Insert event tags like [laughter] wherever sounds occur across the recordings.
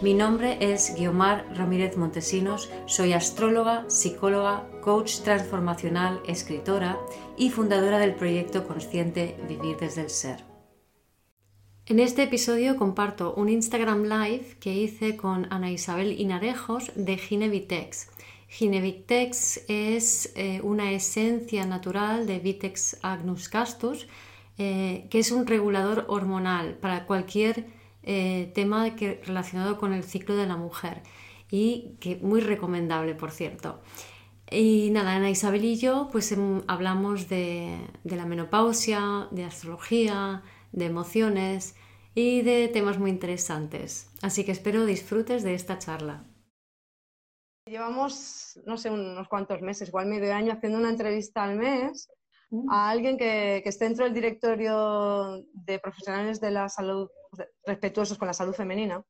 Mi nombre es Guiomar Ramírez Montesinos, soy astróloga, psicóloga, coach transformacional, escritora y fundadora del proyecto consciente Vivir desde el Ser. En este episodio comparto un Instagram Live que hice con Ana Isabel Inarejos de Ginevitex. Ginevitex es eh, una esencia natural de Vitex agnus castus, eh, que es un regulador hormonal para cualquier eh, tema que, relacionado con el ciclo de la mujer y que muy recomendable, por cierto. Y nada, Ana Isabel y yo pues em, hablamos de, la menopausia, de astrología, de emociones y de temas muy interesantes. Así que espero disfrutes de esta charla. Llevamos, no sé, unos cuantos meses, igual medio año, haciendo una entrevista al mes mm. a alguien que, que esté dentro del directorio de profesionales de la salud respetuosos con la salud femenina,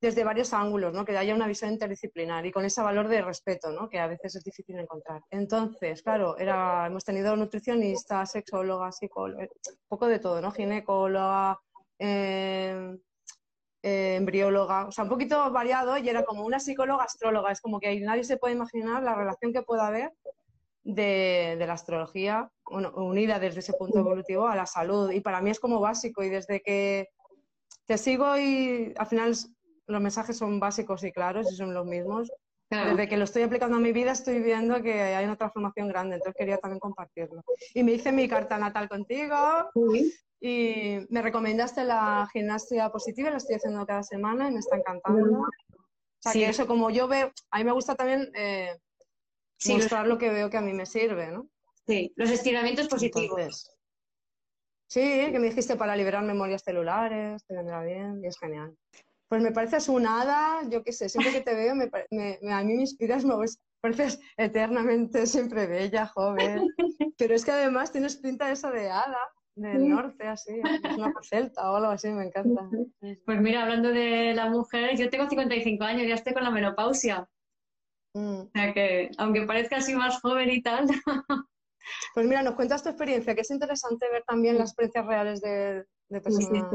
desde varios ángulos, ¿no? que haya una visión interdisciplinar y con ese valor de respeto, ¿no? que a veces es difícil encontrar. Entonces, claro, era, hemos tenido nutricionistas, sexólogas, psicólogas, un poco de todo, ¿no? ginecóloga, eh, eh, embrióloga, o sea, un poquito variado y era como una psicóloga astróloga, es como que nadie se puede imaginar la relación que pueda haber de la astrología unida desde ese punto evolutivo a la salud y para mí es como básico y desde que te sigo y al final los mensajes son básicos y claros y son los mismos. Desde que lo estoy aplicando a mi vida estoy viendo que hay una transformación grande, entonces quería también compartirlo. Y me hice mi carta natal contigo y me recomendaste la gimnasia positiva, la estoy haciendo cada semana y me está encantando. O sea, que eso como yo veo, a mí me gusta también eh, mostrar lo que veo que a mí me sirve, ¿no? Sí, los estiramientos positivos. Sí, que me dijiste para liberar memorias celulares, te vendrá bien y es genial. Pues me pareces un hada, yo qué sé, siempre que te veo me, me, a mí me inspiras, me pareces eternamente siempre bella, joven, pero es que además tienes pinta esa de hada del norte, así, es una celta o algo así, me encanta. Pues mira, hablando de la mujer, yo tengo 55 años, ya estoy con la menopausia. Mm. O sea que, aunque parezca así más joven y tal, [laughs] Pues mira, nos cuentas tu experiencia, que es interesante ver también las experiencias reales de, personas.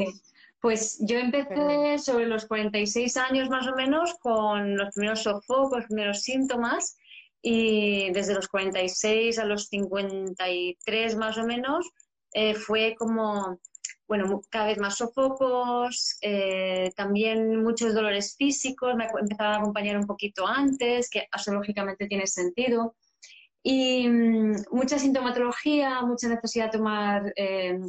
Pues yo empecé sobre los 46 años más o menos con los primeros sofocos, los primeros síntomas y desde los 46 a los 53 más o menos eh, fue como, bueno, cada vez más sofocos, eh, también muchos dolores físicos, me empezaron a acompañar un poquito antes, que astrológicamente tiene sentido. Y mm, mucha sintomatología, mucha necesidad de tomar eh,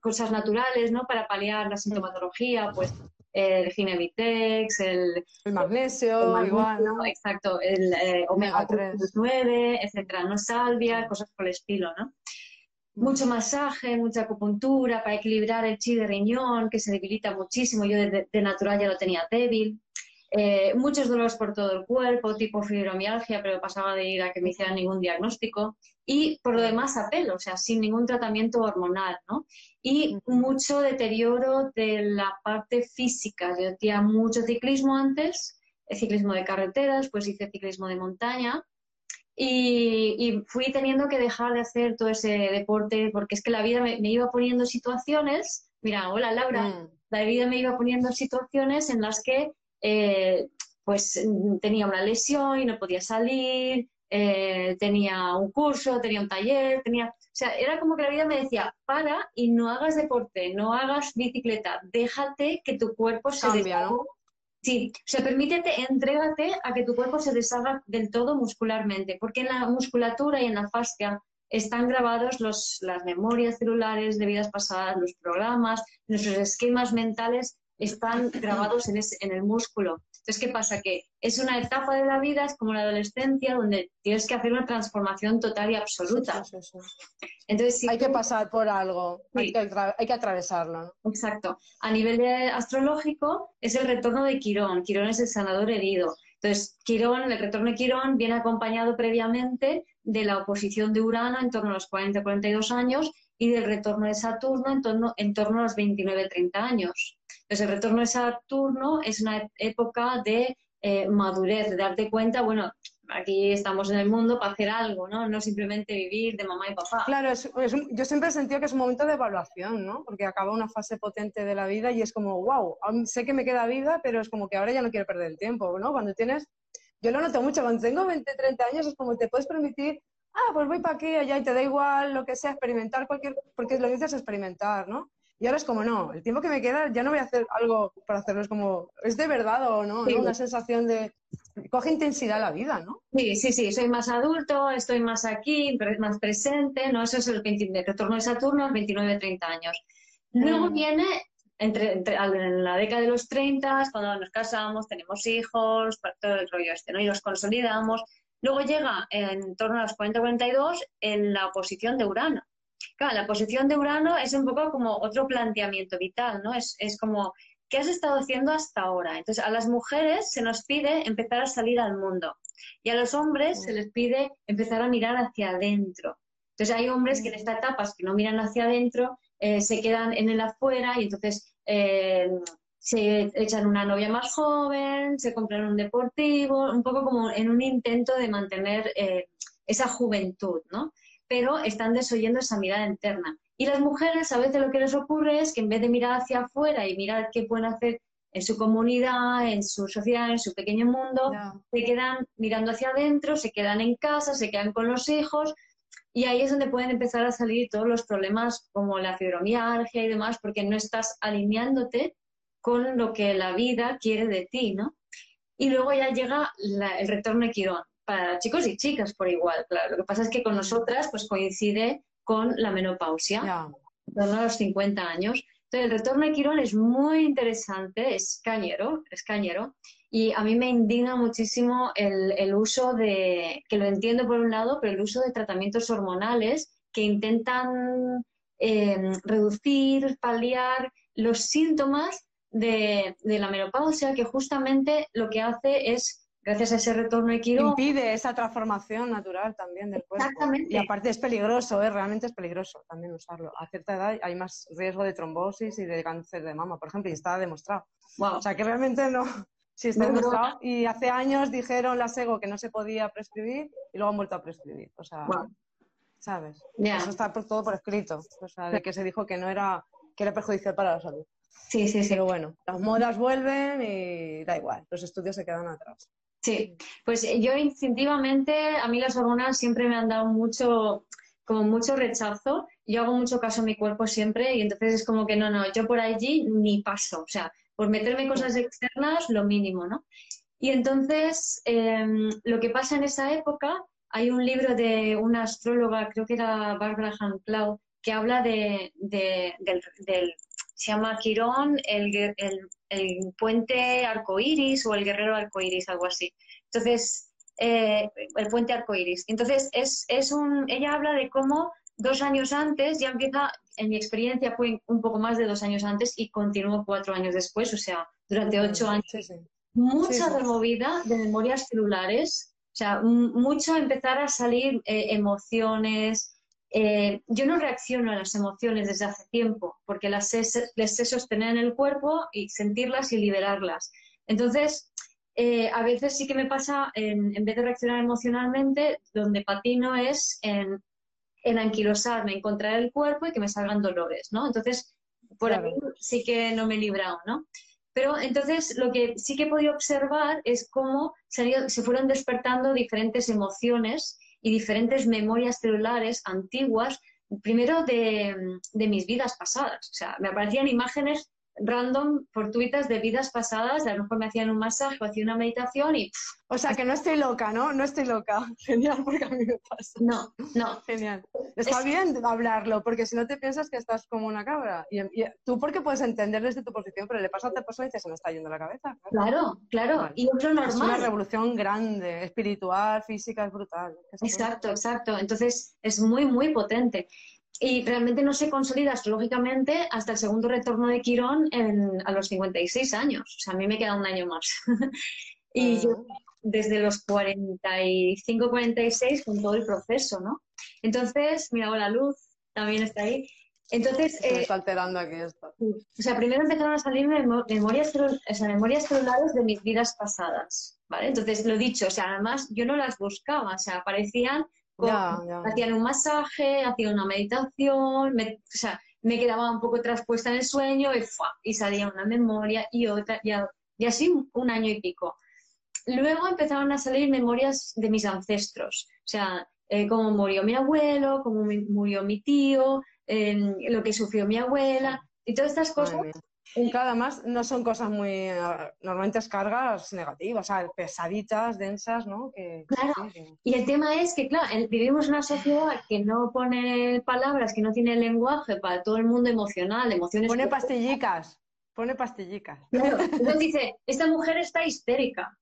cosas naturales ¿no? para paliar la sintomatología, pues el Ginevitex, el, el magnesio, igual, ¿no? Exacto, el eh, omega 3 9, etcétera, no salvia, cosas por el estilo, ¿no? Mucho masaje, mucha acupuntura para equilibrar el chi de riñón, que se debilita muchísimo. Yo de natural ya lo tenía débil. Eh, muchos dolores por todo el cuerpo, tipo fibromialgia, pero pasaba de ir a que me hicieran ningún diagnóstico. Y por lo demás a pelo, o sea, sin ningún tratamiento hormonal, ¿no? Y mucho deterioro de la parte física. Yo hacía mucho ciclismo antes, ciclismo de carreteras, pues hice ciclismo de montaña. Y, fui teniendo que dejar de hacer todo ese deporte porque es que la vida me, iba poniendo situaciones. Mira, hola Laura, mm. la vida me iba poniendo situaciones en las que eh, pues tenía una lesión y no podía salir, eh, tenía un curso, tenía un taller, tenía... O sea, era como que la vida me decía, para y no hagas deporte, no hagas bicicleta, déjate que tu cuerpo se Cambia, Sí, o sea, permítete, entrégate a que tu cuerpo se deshaga del todo muscularmente, porque en la musculatura y en la fascia están grabados los, las memorias celulares de vidas pasadas, los programas, nuestros esquemas mentales están grabados en, en el músculo. Entonces, ¿qué pasa? Que es una etapa de la vida, es como la adolescencia, donde tienes que hacer una transformación total y absoluta. Entonces, hay que pasar por algo, hay, que, hay, que, atravesarlo. Exacto. A nivel astrológico es el retorno de Quirón. Quirón es el sanador herido. Entonces, Quirón, el retorno de Quirón viene acompañado previamente de la oposición de Urano en torno a los 40-42 años y del retorno de Saturno en torno, en torno a los 29-30 años. Entonces, el retorno de Saturno es una época de eh, madurez, de darte cuenta, bueno, aquí estamos en el mundo para hacer algo, ¿no? No simplemente vivir de mamá y papá. Claro, yo siempre he sentido que es un momento de evaluación, ¿no? Porque acaba una fase potente de la vida y es como, wow, sé que me queda vida, pero es como que ahora ya no quiero perder el tiempo, ¿no? Cuando tienes, yo lo noto mucho, cuando tengo 20, 30 años es como te puedes permitir, ah, pues voy para aquí, allá y te da igual lo que sea, experimentar cualquier, porque lo dices es experimentar, ¿no? Y ahora es como, no, el tiempo que me queda ya no voy a hacer algo para hacerlo, es como, ¿es de verdad o no? Una sensación de, coge intensidad la vida, ¿no? Sí, sí, sí, soy más adulto, estoy más aquí, más presente, ¿no? Eso es el, retorno de Saturno a 29-30 años. Luego mm. viene entre, en la década de los 30, cuando nos casamos, tenemos hijos, todo el rollo este, ¿no? Y los consolidamos. Luego llega en torno a los 40-42 en la oposición de Urano. Claro, la posición de Urano es un poco como otro planteamiento vital, ¿no? Es, es como, ¿qué has estado haciendo hasta ahora? Entonces, a las mujeres se nos pide empezar a salir al mundo y a los hombres se les pide empezar a mirar hacia adentro. Entonces, hay hombres que en esta etapa que no miran hacia adentro, eh, se quedan en el afuera y entonces eh, se echan una novia más joven, se compran un deportivo, un poco como en un intento de mantener eh, esa juventud, ¿no? Pero están desoyendo esa mirada interna. Y las mujeres a veces lo que les ocurre es que en vez de mirar hacia afuera y mirar qué pueden hacer en su comunidad, en su sociedad, en su pequeño mundo, se quedan mirando hacia adentro, se quedan en casa, se quedan con los hijos y ahí es donde pueden empezar a salir todos los problemas como la fibromialgia y demás, porque no estás alineándote con lo que la vida quiere de ti, ¿no? Y luego ya llega el retorno de Quirón para chicos y chicas por igual, claro. Lo que pasa es que con nosotras pues coincide con la menopausia, yeah. a los 50 años. Entonces, el retorno de Quirón es muy interesante, es cañero, es cañero, y a mí me indigna muchísimo el, uso de, que lo entiendo por un lado, pero el uso de tratamientos hormonales que intentan em, reducir, paliar los síntomas de, de la menopausia, que justamente lo que hace es gracias a ese retorno Quirón. Impide esa transformación natural también del cuerpo. Exactamente. Y aparte es peligroso, ¿eh? realmente es peligroso también usarlo. A cierta edad hay más riesgo de trombosis y de cáncer de mama, por ejemplo, y está demostrado. O sea que realmente no. Sí, está demostrado. Y hace años dijeron la SEGO que no se podía prescribir y luego han vuelto a prescribir. O sea, ¿sabes? Eso está todo por escrito. O sea, de que se dijo que no era, que era perjudicial para la salud. Sí, sí, sí. Pero bueno, las modas vuelven y da igual, los estudios se quedan atrás. Sí, pues yo instintivamente, a mí las hormonas siempre me han dado mucho, como mucho rechazo. Yo hago mucho caso a mi cuerpo siempre y entonces es como que no, no, yo por allí ni paso. O sea, por meterme cosas externas, lo mínimo, ¿no? Y entonces, em, lo que pasa en esa época, hay un libro de una astróloga, creo que era Barbara Han que habla de, del, del, se llama Quirón, el, el el puente arcoíris o el guerrero arcoíris, algo así. Entonces, eh, el puente arcoíris. Entonces, es, es un, ella habla de cómo dos años antes, ya empieza, en mi experiencia fue un poco más de dos años antes y continuó cuatro años después, o sea, durante ocho años. Mucha removida de memorias celulares, o sea, mucho empezar a salir eh, emociones, eh, yo no reacciono a las emociones desde hace tiempo, porque las sé, les sé sostener en el cuerpo y sentirlas y liberarlas. Entonces, eh, a veces sí que me pasa, en, vez de reaccionar emocionalmente, donde patino es en, en anquilosarme, encontrar el cuerpo y que me salgan dolores, ¿no? Entonces, por ahí sí que no me he librado, ¿no? Pero entonces lo que sí que he podido observar es cómo se, se fueron despertando diferentes emociones y diferentes memorias celulares antiguas, primero de, de mis vidas pasadas. O sea, me aparecían imágenes random, fortuitas de vidas pasadas, a lo mejor me hacían un masaje o hacía una meditación y... o sea, que no estoy loca, ¿no? No estoy loca. [laughs] Genial, porque a mí me pasa. No, no. Genial. Está bien hablarlo, porque si no te piensas que estás como una cabra. Y, tú porque puedes entender desde tu posición, pero le pasa a otra persona y dices, se me está yendo la cabeza. Claro, claro. Y es normal. Es una revolución grande, espiritual, física, es brutal. exacto, exacto. Entonces, es muy, muy potente y realmente no se consolida astrológicamente hasta el segundo retorno de Quirón a los 56 años. O sea, a mí me queda un año más. [laughs] y ah. yo desde los 45, 46 con todo el proceso, ¿no? Entonces, mira, la luz también está ahí. Entonces, eh, está alterando aquí esto. O sea, primero empezaron a salir memorias, memorias celulares de mis vidas pasadas, ¿vale? Entonces, lo dicho, o sea, además yo no las buscaba, o sea, aparecían, hacían un masaje, hacían una meditación, me, o sea, me quedaba un poco traspuesta en el sueño y, y salía una memoria y otra, y, y así un año y pico. Luego empezaron a salir memorias de mis ancestros, o sea, eh, cómo murió mi abuelo, cómo murió mi tío, lo que sufrió mi abuela y todas estas cosas. Y además no son cosas muy, normalmente es cargas negativas, o sea, pesaditas, densas, ¿no? claro, y el tema es que, claro, vivimos en una sociedad que no pone palabras, que no tiene lenguaje para todo el mundo emocional, emociones... Pone pastillicas, pone pastillicas. Entonces dice, esta mujer está histérica.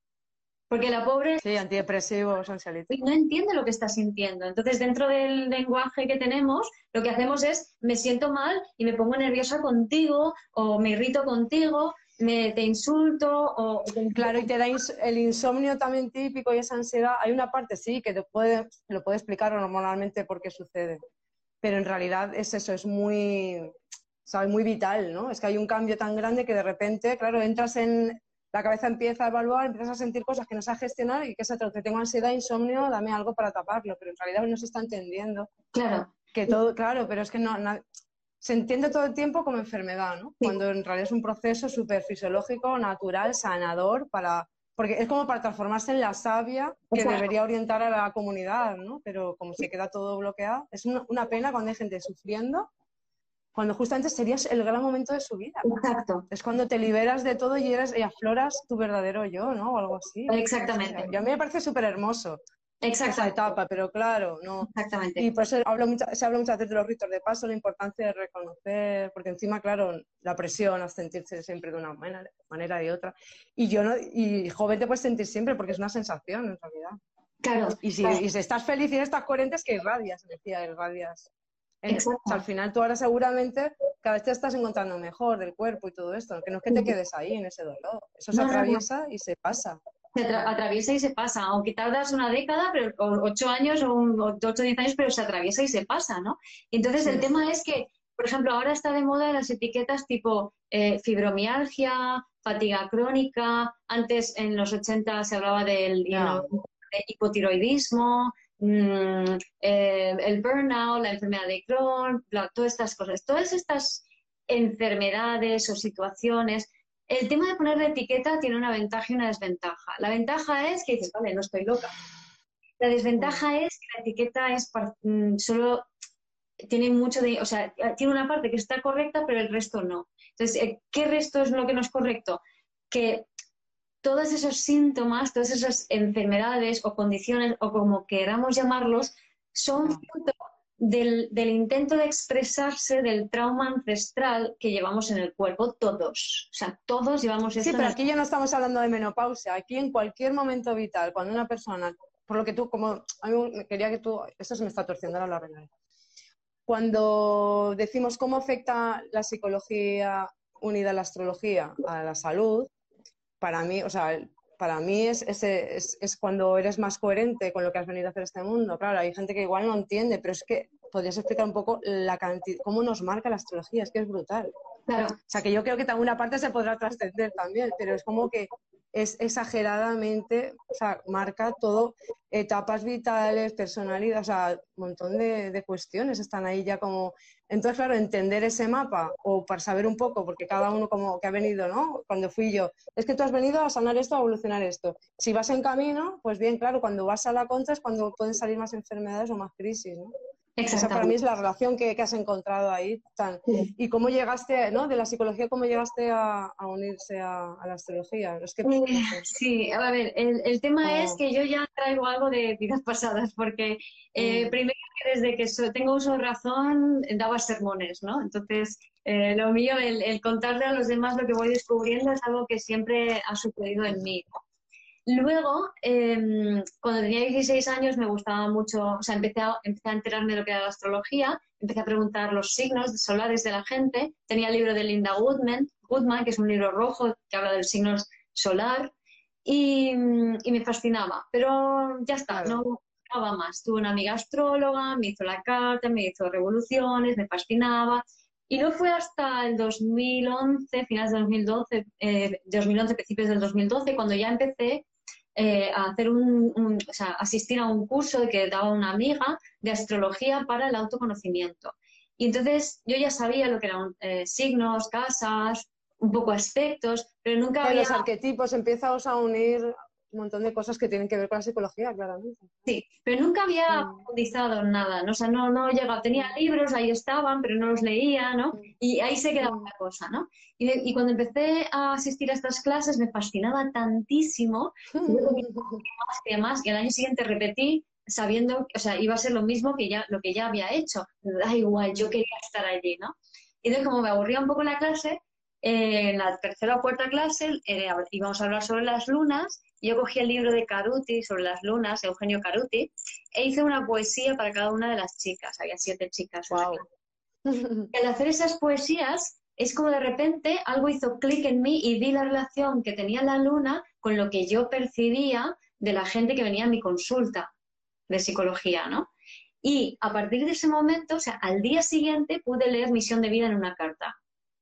Porque la pobre... Sí, antidepresivos, No entiende lo que está sintiendo. Entonces, dentro del lenguaje que tenemos, lo que hacemos es, me siento mal y me pongo nerviosa contigo, o me irrito contigo, me, te insulto, o... Claro, y te da el insomnio también típico y esa ansiedad. Hay una parte, sí, que te puede, lo puede explicar normalmente por qué sucede. Pero en realidad es eso, es muy... ¿sabes? Muy vital, ¿no? Es que hay un cambio tan grande que de repente, claro, entras en, la cabeza empieza a evaluar, empiezas a sentir cosas que no sabes gestionar y que se te tengo ansiedad, insomnio, dame algo para taparlo, pero en realidad no se está entendiendo. Claro. Que todo, claro, pero es que no, se entiende todo el tiempo como enfermedad, ¿no? Cuando en realidad es un proceso súper fisiológico, natural, sanador, para, porque es como para transformarse en la sabia que debería orientar a la comunidad, ¿no? Pero como se queda todo bloqueado, es una pena cuando hay gente sufriendo cuando justamente serías el gran momento de su vida. Exacto. Es cuando te liberas de todo y eres y afloras tu verdadero yo, ¿no? O algo así. Exactamente. a mí me parece súper hermoso. Esa etapa, pero claro, no. Exactamente. Y por eso hablo se habla muchas veces de los ritos de paso, la importancia de reconocer, porque encima, claro, la presión a sentirse siempre de una manera, manera y otra. Y yo no, y joven te puedes sentir siempre porque es una sensación en realidad. Claro. Y si, Y si estás feliz y estás coherente es que irradias energía, irradias al final tú ahora seguramente cada vez te estás encontrando mejor del cuerpo y todo esto, que no es que te quedes ahí en ese dolor, eso se atraviesa y se pasa. Se atraviesa y se pasa, aunque tardas una década, pero, o ocho años o, ocho o diez años, pero se atraviesa y se pasa, ¿no? entonces el tema es que, por ejemplo, ahora está de moda las etiquetas tipo eh, fibromialgia, fatiga crónica, antes en los 80 se hablaba del hipotiroidismo, Mm, eh, el burnout, la enfermedad de Crohn, todas estas cosas. Todas estas enfermedades o situaciones, el tema de poner la etiqueta tiene una ventaja y una desventaja. La ventaja es que dices, vale, no estoy loca. La desventaja es que la etiqueta es mm, solo tiene mucho de, o sea, tiene una parte que está correcta, pero el resto no. Entonces, eh, ¿qué resto es lo que no es correcto? Que todos esos síntomas, todas esas enfermedades o condiciones, o como queramos llamarlos, son fruto del, intento de expresarse del trauma ancestral que llevamos en el cuerpo, todos. O sea, todos llevamos eso. Sí, pero aquí ya no estamos hablando de menopausia. Aquí en cualquier momento vital, cuando una persona, por lo que tú, como, a mí me quería que tú, esto se me está torciendo ahora la regla. Cuando decimos cómo afecta la psicología unida a la astrología a la salud, para mí, o sea, para mí es, es, cuando eres más coherente con lo que has venido a hacer este mundo. Claro, hay gente que igual no entiende, pero es que podrías explicar un poco la cantidad, cómo nos marca la astrología, es que es brutal. Claro. O sea, que yo creo que alguna parte se podrá trascender también, pero es como que es exageradamente, o sea, marca todo, etapas vitales, personalidad, o sea, un montón de, de, cuestiones están ahí ya como... Entonces, claro, entender ese mapa o para saber un poco, porque cada uno como que ha venido, ¿no? Cuando fui yo, es que tú has venido a sanar esto, a evolucionar esto. Si vas en camino, pues bien, claro, cuando vas a la contra es cuando pueden salir más enfermedades o más crisis, ¿no? Esa para mí es la relación que, has encontrado ahí. Y cómo llegaste, ¿no? De la psicología, ¿cómo llegaste a, unirse a, la astrología? Es que, eh, sí, a ver, el, tema es que yo ya traigo algo de vidas pasadas, porque eh, mm. primero desde que tengo uso de razón daba sermones, ¿no? Entonces, eh, lo mío, el, el, contarle a los demás lo que voy descubriendo es algo que siempre ha sucedido en mí. Luego, em, cuando tenía 16 años me gustaba mucho, o sea, empecé a, empecé a enterarme de lo que era la astrología, empecé a preguntar los signos solares de la gente. Tenía el libro de Linda Goodman, Goodman, que es un libro rojo que habla del signo solar. y, me fascinaba, pero ya está, no va más. Tuve una amiga astróloga, me hizo la carta, me hizo revoluciones, me fascinaba. Y no fue hasta el 2011, finales de 2012, eh, 2011, principios del 2012, cuando ya empecé eh, a hacer un, o sea, asistir a un curso que daba una amiga de astrología para el autoconocimiento. Y entonces yo ya sabía lo que eran eh, signos, casas, un poco aspectos, pero nunca había... Los arquetipos empiezas a unir un montón de cosas que tienen que ver con la psicología, claramente. Sí, pero nunca había mm. profundizado en nada, ¿no? O sea, no, no llegaba, tenía libros, ahí estaban, pero no los leía, ¿no? Mm. Y ahí se quedaba mm. la cosa, ¿no? Y, y, cuando empecé a asistir a estas clases me fascinaba tantísimo, más que más, y al año siguiente repetí sabiendo, o sea, iba a ser lo mismo que ya, lo que ya había hecho. Da igual, yo quería estar allí, ¿no? Y entonces como me aburría un poco la clase, eh, en la tercera o cuarta clase eh, íbamos a hablar sobre las lunas. Yo cogí el libro de Caruti sobre las lunas, Eugenio Caruti, e hice una poesía para cada una de las chicas. Había siete chicas. Wow. Al hacer esas poesías, es como de repente algo hizo clic en mí y vi la relación que tenía la luna con lo que yo percibía de la gente que venía a mi consulta de psicología, ¿no? Y a partir de ese momento, o sea, al día siguiente pude leer Misión de Vida en una carta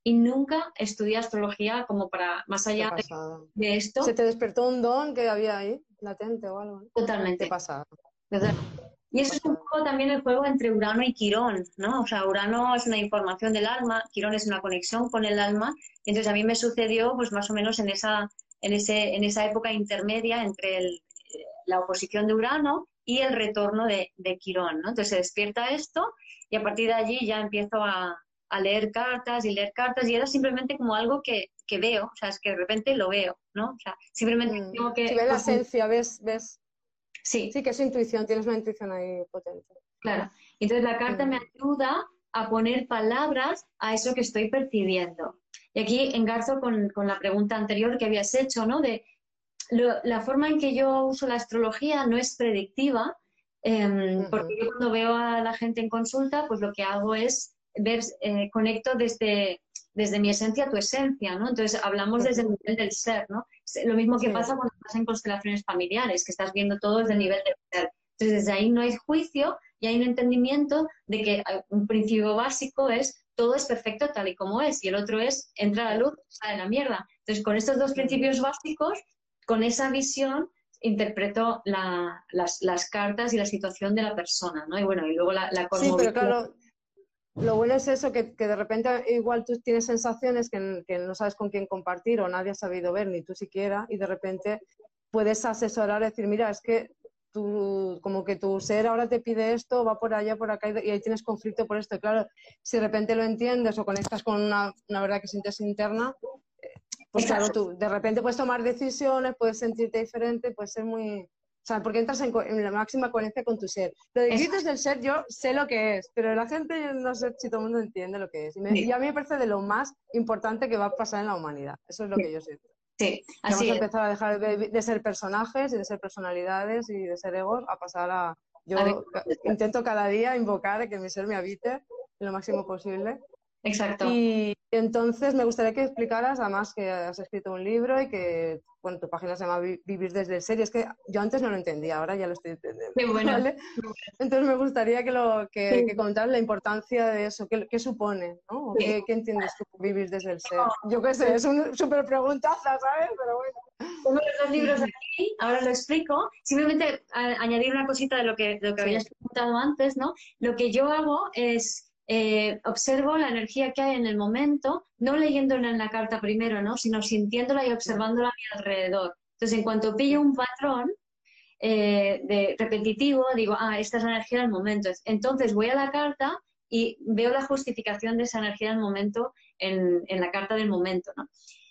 y nunca estudié astrología como para más allá de, esto. ¿Se te despertó un don que había ahí, latente o algo? Totalmente. ¿Qué pasa? Y eso es un poco también el juego entre Urano y Quirón, ¿no? O sea, Urano es una información del alma, Quirón es una conexión con el alma. Entonces a mí me sucedió pues más o menos en esa, en ese, en esa época intermedia entre la oposición de Urano y el retorno de, de Quirón, ¿no? Entonces se despierta esto y a partir de allí ya empiezo a, a leer cartas y leer cartas y era simplemente como algo que, que, veo, o sea, es que de repente lo veo, ¿no? O sea, simplemente mm. tengo que... Si ves la esencia, ves, ves... Sí. Sí, que es intuición, tienes una intuición ahí potente. Claro. Entonces la carta me ayuda a poner palabras a eso que estoy percibiendo. Y aquí engarzo con, con la pregunta anterior que habías hecho, ¿no? De la forma en que yo uso la astrología no es predictiva, em, porque yo cuando veo a la gente en consulta, pues lo que hago es ver, eh, conecto desde, desde mi esencia a tu esencia, ¿no? Entonces hablamos desde el nivel del ser, ¿no? Lo mismo que pasa cuando estás en constelaciones familiares, que estás viendo todo desde el nivel del ser. Entonces desde ahí no hay juicio y hay un entendimiento de que un principio básico es todo es perfecto tal y como es y el otro es entra la luz, sale la mierda. Entonces con estos dos principios básicos, con esa visión, interpreto las, las, cartas y la situación de la persona, ¿no? Y bueno, y luego la, la Sí, pero claro, lo bueno es eso, que, de repente igual tú tienes sensaciones que, no sabes con quién compartir o nadie ha sabido ver, ni tú siquiera, y de repente puedes asesorar decir, mira, es que tú, como que tu ser ahora te pide esto, va por allá, por acá, y ahí tienes conflicto por esto. Claro, si de repente lo entiendes o conectas con una, una verdad que sientes interna, pues claro, tú de repente puedes tomar decisiones, puedes sentirte diferente, puede ser muy, o sea, porque entras en, la máxima coherencia con tu ser. Lo de gritos del ser, yo sé lo que es, pero la gente no sé si todo el mundo entiende lo que es. Y, a mí me parece de lo más importante que va a pasar en la humanidad. Eso es lo que yo sé. Sí, así Vamos a empezar a dejar de, ser personajes y de ser personalidades y de ser egos a pasar a... Yo intento cada día invocar que mi ser me habite lo máximo posible. Exacto. Y entonces me gustaría que explicaras, además que has escrito un libro y que bueno, tu página se llama Vivir desde el ser, y es que yo antes no lo entendía, ahora ya lo estoy entendiendo. Entonces me gustaría que, lo, que, comentaras la importancia de eso, qué, supone, ¿no? ¿Qué, entiendes tú vivir desde el ser? Yo qué sé, es una súper preguntaza, ¿sabes? Pero bueno. Tengo los dos libros aquí, ahora lo explico. Simplemente añadir una cosita de lo que, de lo que habías preguntado antes, ¿no? Lo que yo hago es eh, observo la energía que hay en el momento, no leyéndola en la carta primero, ¿no? sino sintiéndola y observándola a mi alrededor. Entonces, en cuanto pillo un patrón eh, de repetitivo, digo, ah, esta es la energía del momento. Entonces voy a la carta y veo la justificación de esa energía del momento en, la carta del momento. ¿no?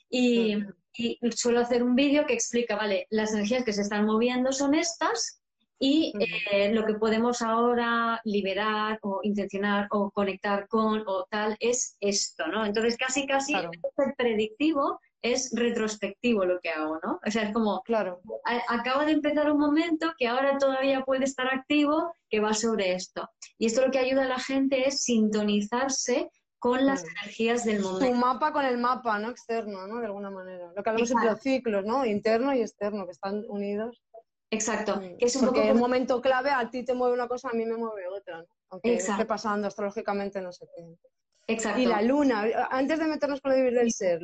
Y, y suelo hacer un vídeo que explica, vale, las energías que se están moviendo son estas, y eh, lo que podemos ahora liberar o intencionar o conectar con o tal es esto, ¿no? Entonces casi casi el predictivo es retrospectivo lo que hago, ¿no? O sea, es como, claro. acaba de empezar un momento que ahora todavía puede estar activo que va sobre esto. Y esto lo que ayuda a la gente es sintonizarse con las energías del momento. Tu mapa con el mapa, ¿no? Externo, ¿no? De alguna manera. Lo que hablamos entre los ciclos, ¿no? Interno y externo, que están unidos. Exacto. Mm, que es un Porque en un momento clave a ti te mueve una cosa, a mí me mueve otra, ¿no? Aunque esté pasando astrológicamente, no sé qué. Exacto. Y la luna, antes de meternos con el vivir del ser,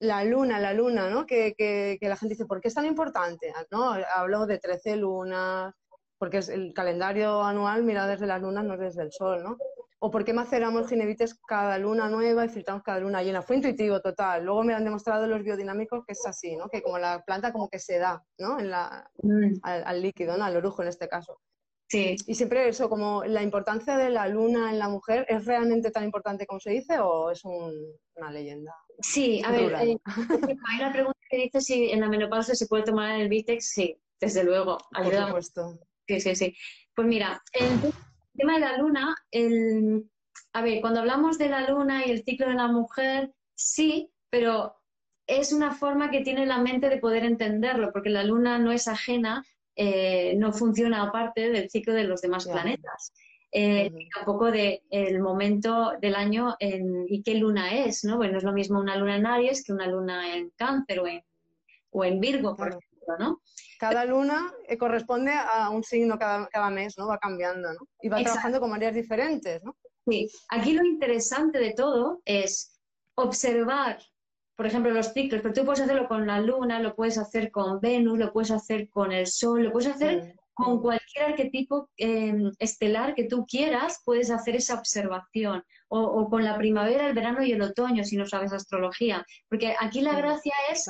la luna, la luna, ¿no? Que, que, que, la gente dice, ¿por qué es tan importante? ¿No? Hablo de 13 lunas, porque es el calendario anual mira desde las lunas, no desde el sol, ¿no? O por qué maceramos ginevites cada luna nueva y filtramos cada luna llena. Fue intuitivo total. Luego me han demostrado los biodinámicos que es así, ¿no? Que como la planta como que se da, ¿no? En la, mm. al, líquido, ¿no? Al orujo en este caso. Sí. Y siempre eso, como la importancia de la luna en la mujer, ¿es realmente tan importante como se dice o es una leyenda? Sí, a ver, eh, hay una pregunta que dice si en la menopausia se puede tomar el Vitex. Sí, desde luego. Ayuda. Por supuesto. Sí, sí, sí. Pues mira, el tema de la luna, el... a ver, cuando hablamos de la luna y el ciclo de la mujer, sí, pero es una forma que tiene la mente de poder entenderlo, porque la luna no es ajena eh, no funciona aparte del ciclo de los demás planetas. Eh, tampoco del momento del año y qué luna es, ¿no? Bueno, es lo mismo una luna en Aries que una luna en Cáncer o en, Virgo, por ejemplo, ¿no? Cada luna eh, corresponde a un signo cada, mes, ¿no? Va cambiando, ¿no? Y va trabajando con áreas diferentes, ¿no? Sí. Aquí lo interesante de todo es observar por ejemplo, los ciclos, pero tú puedes hacerlo con la luna, lo puedes hacer con Venus, lo puedes hacer con el Sol, lo puedes hacer con cualquier arquetipo em, estelar que tú quieras, puedes hacer esa observación. O, con la primavera, el verano y el otoño, si no sabes astrología. Porque aquí la gracia es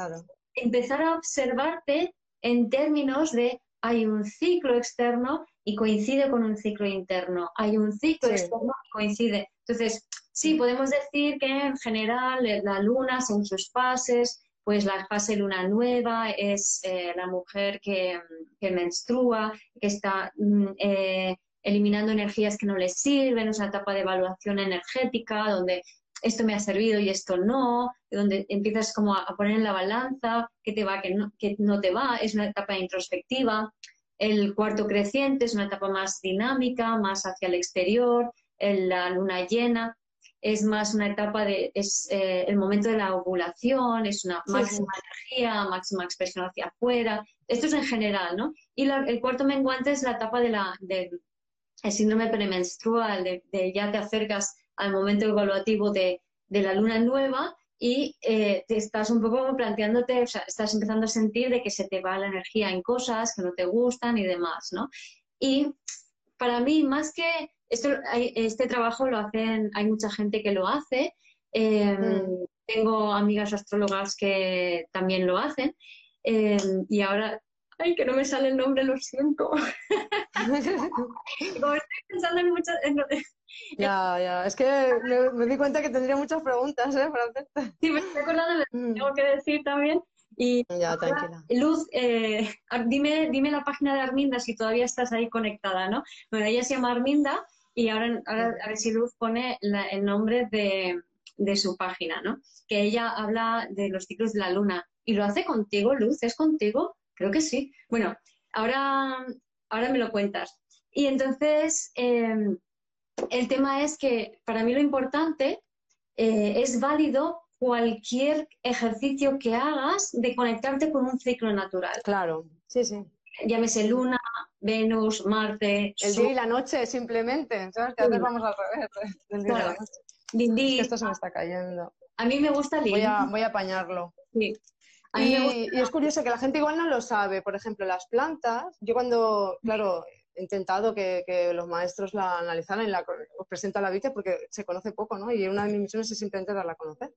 empezar a observarte en términos de hay un ciclo externo y coincide con un ciclo interno. Hay un ciclo externo y coincide. Entonces, Sí, podemos decir que en general eh, la luna, según sus fases, pues la fase luna nueva es eh, la mujer que, menstrua, que está mm, eh, eliminando energías que no le sirven, es una etapa de evaluación energética donde esto me ha servido y esto no, donde empiezas como a, poner en la balanza qué te va, qué no, qué no te va, es una etapa introspectiva. El cuarto creciente es una etapa más dinámica, más hacia el exterior, la luna llena es más una etapa de, es eh, el momento de la ovulación, es una máxima energía, máxima expresión hacia afuera. Esto es en general, ¿no? Y el cuarto menguante es la etapa de la, del síndrome premenstrual, de, ya te acercas al momento evaluativo de, la luna nueva y eh, te estás un poco planteándote, o sea, estás empezando a sentir de que se te va la energía en cosas que no te gustan y demás, ¿no? Y para mí, más que esto, este trabajo lo hacen, hay mucha gente que lo hace. Em, mm. Tengo amigas astrólogas que también lo hacen. Em, y ahora, ay, que no me sale el nombre, lo siento. [laughs] Como estoy pensando en muchas. Ya, ya. Es que me, di cuenta que tendría muchas preguntas, ¿eh? Para Sí, me estoy acordando, de lo que tengo que decir también. Y ya, tranquila. Luz, eh, dime, dime la página de Arminda si todavía estás ahí conectada, ¿no? Bueno, ella se llama Arminda y ahora, a ver si Luz pone el nombre de, su página, ¿no? Que ella habla de los ciclos de la luna. ¿Y lo hace contigo, Luz? ¿Es contigo? Creo que sí. Bueno, ahora, ahora me lo cuentas. Y entonces, em, el tema es que para mí lo importante eh, es válido cualquier ejercicio que hagas de conectarte con un ciclo natural. Claro, sí, sí. Llámese luna, Venus, Marte. El día y la noche, simplemente. ¿Sabes? Que a veces vamos al revés. El día y la noche. esto se me está cayendo. A mí me gusta el voy a, voy a apañarlo. Sí. Y, y, es curioso que la gente igual no lo sabe. Por ejemplo, las plantas, yo cuando, claro, intentado que, que los maestros la analizaran y la, os presento la vida porque se conoce poco, ¿no? Y una de mis misiones es simplemente darla a conocer.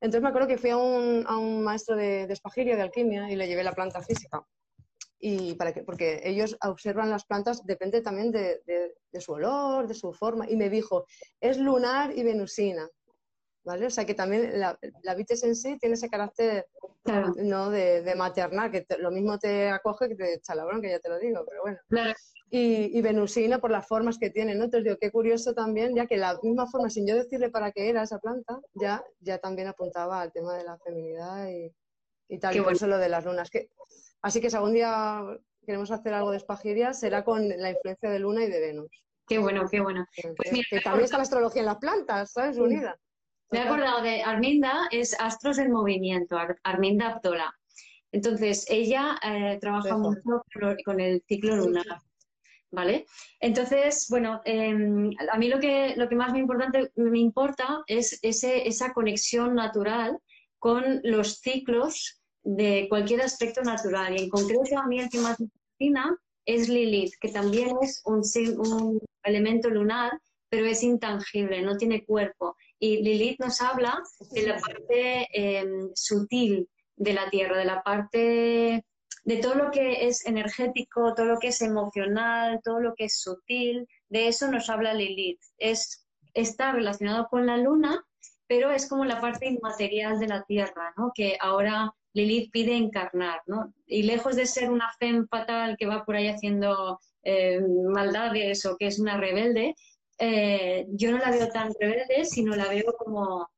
Entonces me acuerdo que fui a un, a un maestro de, de espagirio, de alquimia, y le llevé la planta física y para que, porque ellos observan las plantas, depende también de, de, su olor, de su forma, y me dijo, es lunar y venusina, ¿vale? O sea que también la, la vites en sí tiene ese carácter ¿no? de, de maternar, que lo mismo te acoge que te echa la bronca, ya te lo digo, pero bueno. Y, y, venusina por las formas que tiene, ¿no? Entonces digo, qué curioso también, ya que la misma forma, sin yo decirle para qué era esa planta, ya, ya también apuntaba al tema de la feminidad y, y tal, y por eso lo de las lunas. Que, Así que si algún día queremos hacer algo de espagiria, será con la influencia de Luna y de Venus. Qué bueno, qué bueno. Pues también está la astrología en las plantas, ¿sabes? Unida. Me he acordado de Arminda, es Astros en Movimiento, Arminda Abdola. Entonces, ella eh, trabaja mucho con el ciclo lunar. ¿Vale? Entonces, bueno, em, a mí lo que, lo que más me, importante, me importa es ese, esa conexión natural con los ciclos de cualquier aspecto natural. Y en concreto, a mí el que más me fascina es Lilith, que también es un, un elemento lunar, pero es intangible, no tiene cuerpo. Y Lilith nos habla de la parte em, sutil de la Tierra, de la parte de todo lo que es energético, todo lo que es emocional, todo lo que es sutil, de eso nos habla Lilith. Es, está relacionado con la luna, pero es como la parte inmaterial de la Tierra, ¿no? que ahora Lilith pide encarnar. ¿no? Y lejos de ser una femme fatal que va por ahí haciendo eh, maldades o que es una rebelde, eh, yo no la veo tan rebelde, sino la veo como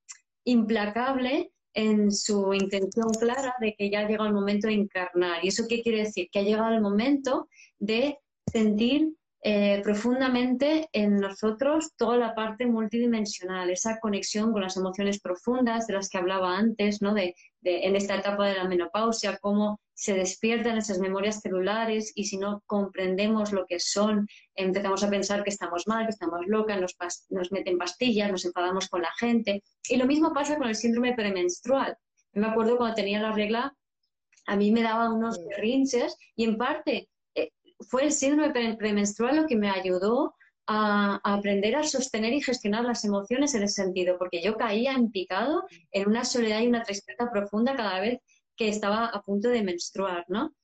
implacable en su intención clara de que ya ha llegado el momento de encarnar. ¿Y eso qué quiere decir? Que ha llegado el momento de sentir eh, profundamente en nosotros toda la parte multidimensional, esa conexión con las emociones profundas de las que hablaba antes, ¿no? de, en esta etapa de la menopausia, cómo se despiertan esas memorias celulares y si no comprendemos lo que son, empezamos a pensar que estamos mal, que estamos locas, nos, nos meten pastillas, nos enfadamos con la gente. Y lo mismo pasa con el síndrome premenstrual. Me acuerdo cuando tenía la regla, a mí me daban unos berrinches y en parte fue el síndrome premenstrual lo que me ayudó a, aprender a sostener y gestionar las emociones en ese sentido, porque yo caía en picado en una soledad y una tristeza profunda cada vez que estaba a punto de menstruar, ¿no?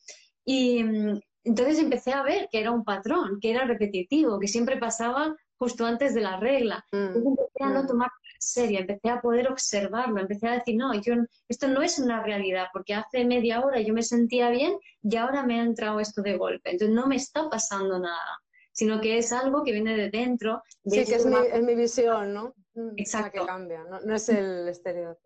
Y mm, entonces empecé a ver que era un patrón, que era repetitivo, que siempre pasaba justo antes de la regla. Mm, entonces empecé a no mm. tomar serio, empecé a poder observarlo, empecé a decir, no, yo, esto no es una realidad, porque hace media hora yo me sentía bien y ahora me ha entrado esto de golpe. Entonces no me está pasando nada, sino que es algo que viene de dentro. sí, que es mi, visión, ¿no? Mm, Exacto. que cambia, no, es el exterior.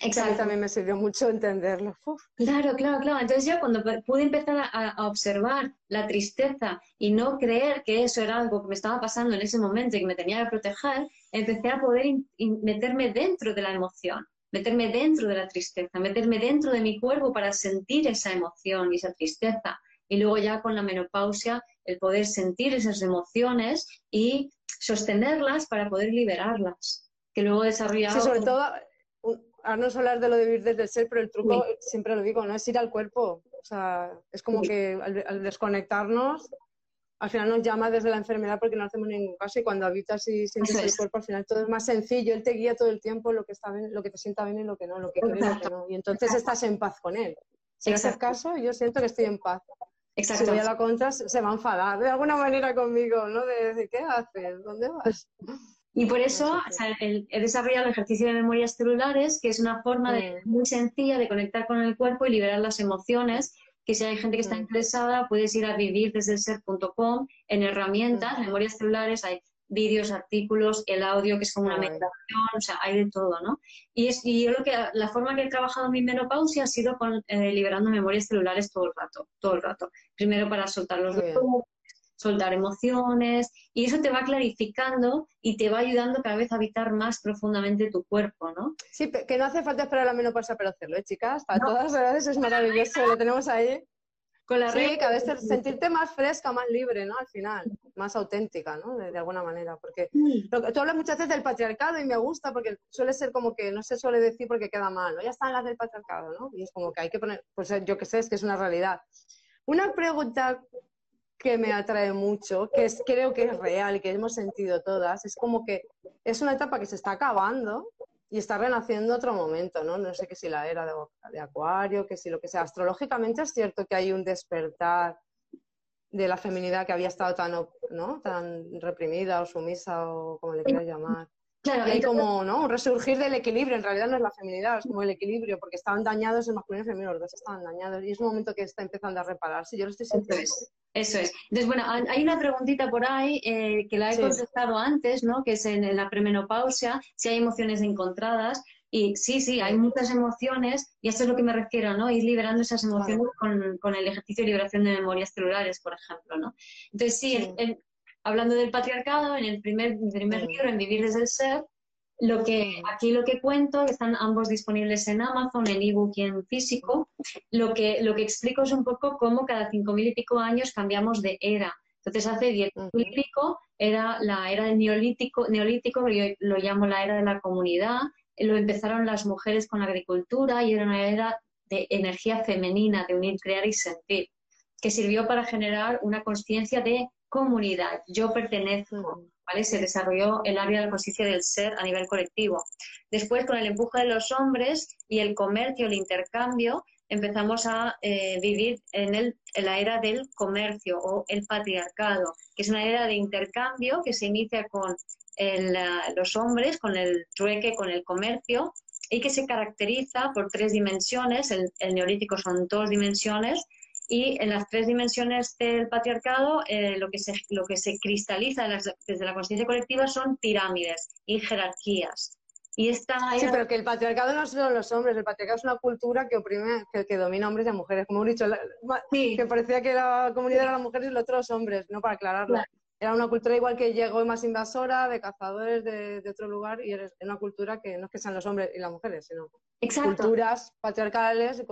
Exacto. A mí también me sirvió mucho entenderlo. Claro, claro, claro. Entonces yo cuando pude empezar a, observar la tristeza y no creer que eso era algo que me estaba pasando en ese momento y que me tenía que proteger, empecé a poder meterme dentro de la emoción, meterme dentro de la tristeza, meterme dentro de mi cuerpo para sentir esa emoción y esa tristeza. Y luego ya con la menopausia, el poder sentir esas emociones y sostenerlas para poder liberarlas. Que luego desarrollar... Sí, sobre todo a no hablar de lo de vivir desde el ser, pero el truco, siempre lo digo, no es ir al cuerpo. O sea, es como que al, desconectarnos, al final nos llama desde la enfermedad porque no hacemos ningún caso y cuando habitas y sientes el cuerpo, al final todo es más sencillo. Él te guía todo el tiempo lo que está bien, lo que te sienta bien y lo que no, lo que quiere y lo que no. Y entonces estás en paz con él. Si no haces caso, yo siento que estoy en paz. Exacto. Si voy a la contra, se va a enfadar de alguna manera conmigo, ¿no? De decir, ¿qué haces? ¿Dónde vas? Y por eso he desarrollado el ejercicio de memorias celulares, que es una forma muy sencilla de conectar con el cuerpo y liberar las emociones, que si hay gente que está interesada, puedes ir a vivir desde el ser.com en herramientas, memorias celulares, hay vídeos, artículos, el audio, que es como una meditación, o sea, hay de todo, ¿no? Y, es, y yo lo que, la forma que he trabajado en mi menopausia ha sido con, eh, liberando memorias celulares todo el rato, todo el rato. Primero para soltar los soltar emociones y eso te va clarificando y te va ayudando cada vez a habitar más profundamente tu cuerpo, ¿no? Sí, que no hace falta esperar la menopausia para hacerlo, ¿eh, chicas? Para todas edades es maravilloso, lo tenemos ahí. Con la sí, cada vez sentirte más fresca, más libre, ¿no? Al final, más auténtica, ¿no? De, alguna manera, porque tú hablas muchas veces del patriarcado y me gusta porque suele ser como que no se suele decir porque queda mal, ¿no? Ya están las del patriarcado, ¿no? Y es como que hay que poner, pues yo que sé, es que es una realidad. Una pregunta que me atrae mucho, que es, creo que es real, que hemos sentido todas, es como que es una etapa que se está acabando y está renaciendo otro momento, ¿no? No sé qué si la era de, Acuario, que si lo que sea. Astrológicamente es cierto que hay un despertar de la feminidad que había estado tan, ¿no? tan reprimida o sumisa o como le quieras llamar. Claro, hay como ¿no? un resurgir del equilibrio, en realidad no es la feminidad, es como el equilibrio, porque estaban dañados el masculino y el femenino, los dos estaban dañados y es un momento que está empezando a repararse, yo lo estoy sintiendo. Eso es. Entonces, bueno, hay una preguntita por ahí eh, que la he contestado antes, ¿no? Que es en, la premenopausia, si hay emociones encontradas. Y sí, sí, hay muchas emociones, y esto es lo que me refiero, ¿no? Ir liberando esas emociones con, el ejercicio de liberación de memorias celulares, por ejemplo, ¿no? Entonces, sí, hablando del patriarcado, en el primer, primer libro, en Vivir desde el Ser, lo que, aquí lo que cuento, están ambos disponibles en Amazon, en ebook y en físico, lo que, lo que explico es un poco cómo cada cinco mil y pico años cambiamos de era. Entonces hace diez mil y pico era la era del neolítico, neolítico, yo lo llamo la era de la comunidad, lo empezaron las mujeres con la agricultura y era una era de energía femenina, de unir, crear y sentir, que sirvió para generar una conciencia de comunidad. Yo pertenezco, ¿vale? Se desarrolló el área de la conciencia del ser a nivel colectivo. Después, con el empuje de los hombres y el comercio, el intercambio, empezamos a eh, vivir en, el, en la era del comercio o el patriarcado, que es una era de intercambio que se inicia con los hombres, con el trueque, con el comercio, y que se caracteriza por tres dimensiones. El, neolítico son dos dimensiones, y en las tres dimensiones del patriarcado eh, lo, que se, lo que se cristaliza desde la conciencia colectiva son pirámides y jerarquías. Y esta Sí, pero que el patriarcado no son los hombres, el patriarcado es una cultura que oprime, que, que domina hombres y mujeres. Como he dicho, que parecía que la comunidad era las mujeres y los otros hombres, no para aclararlo era una cultura igual que llegó más invasora, de cazadores de, otro lugar, y es una cultura que no es que sean los hombres y las mujeres, sino culturas patriarcales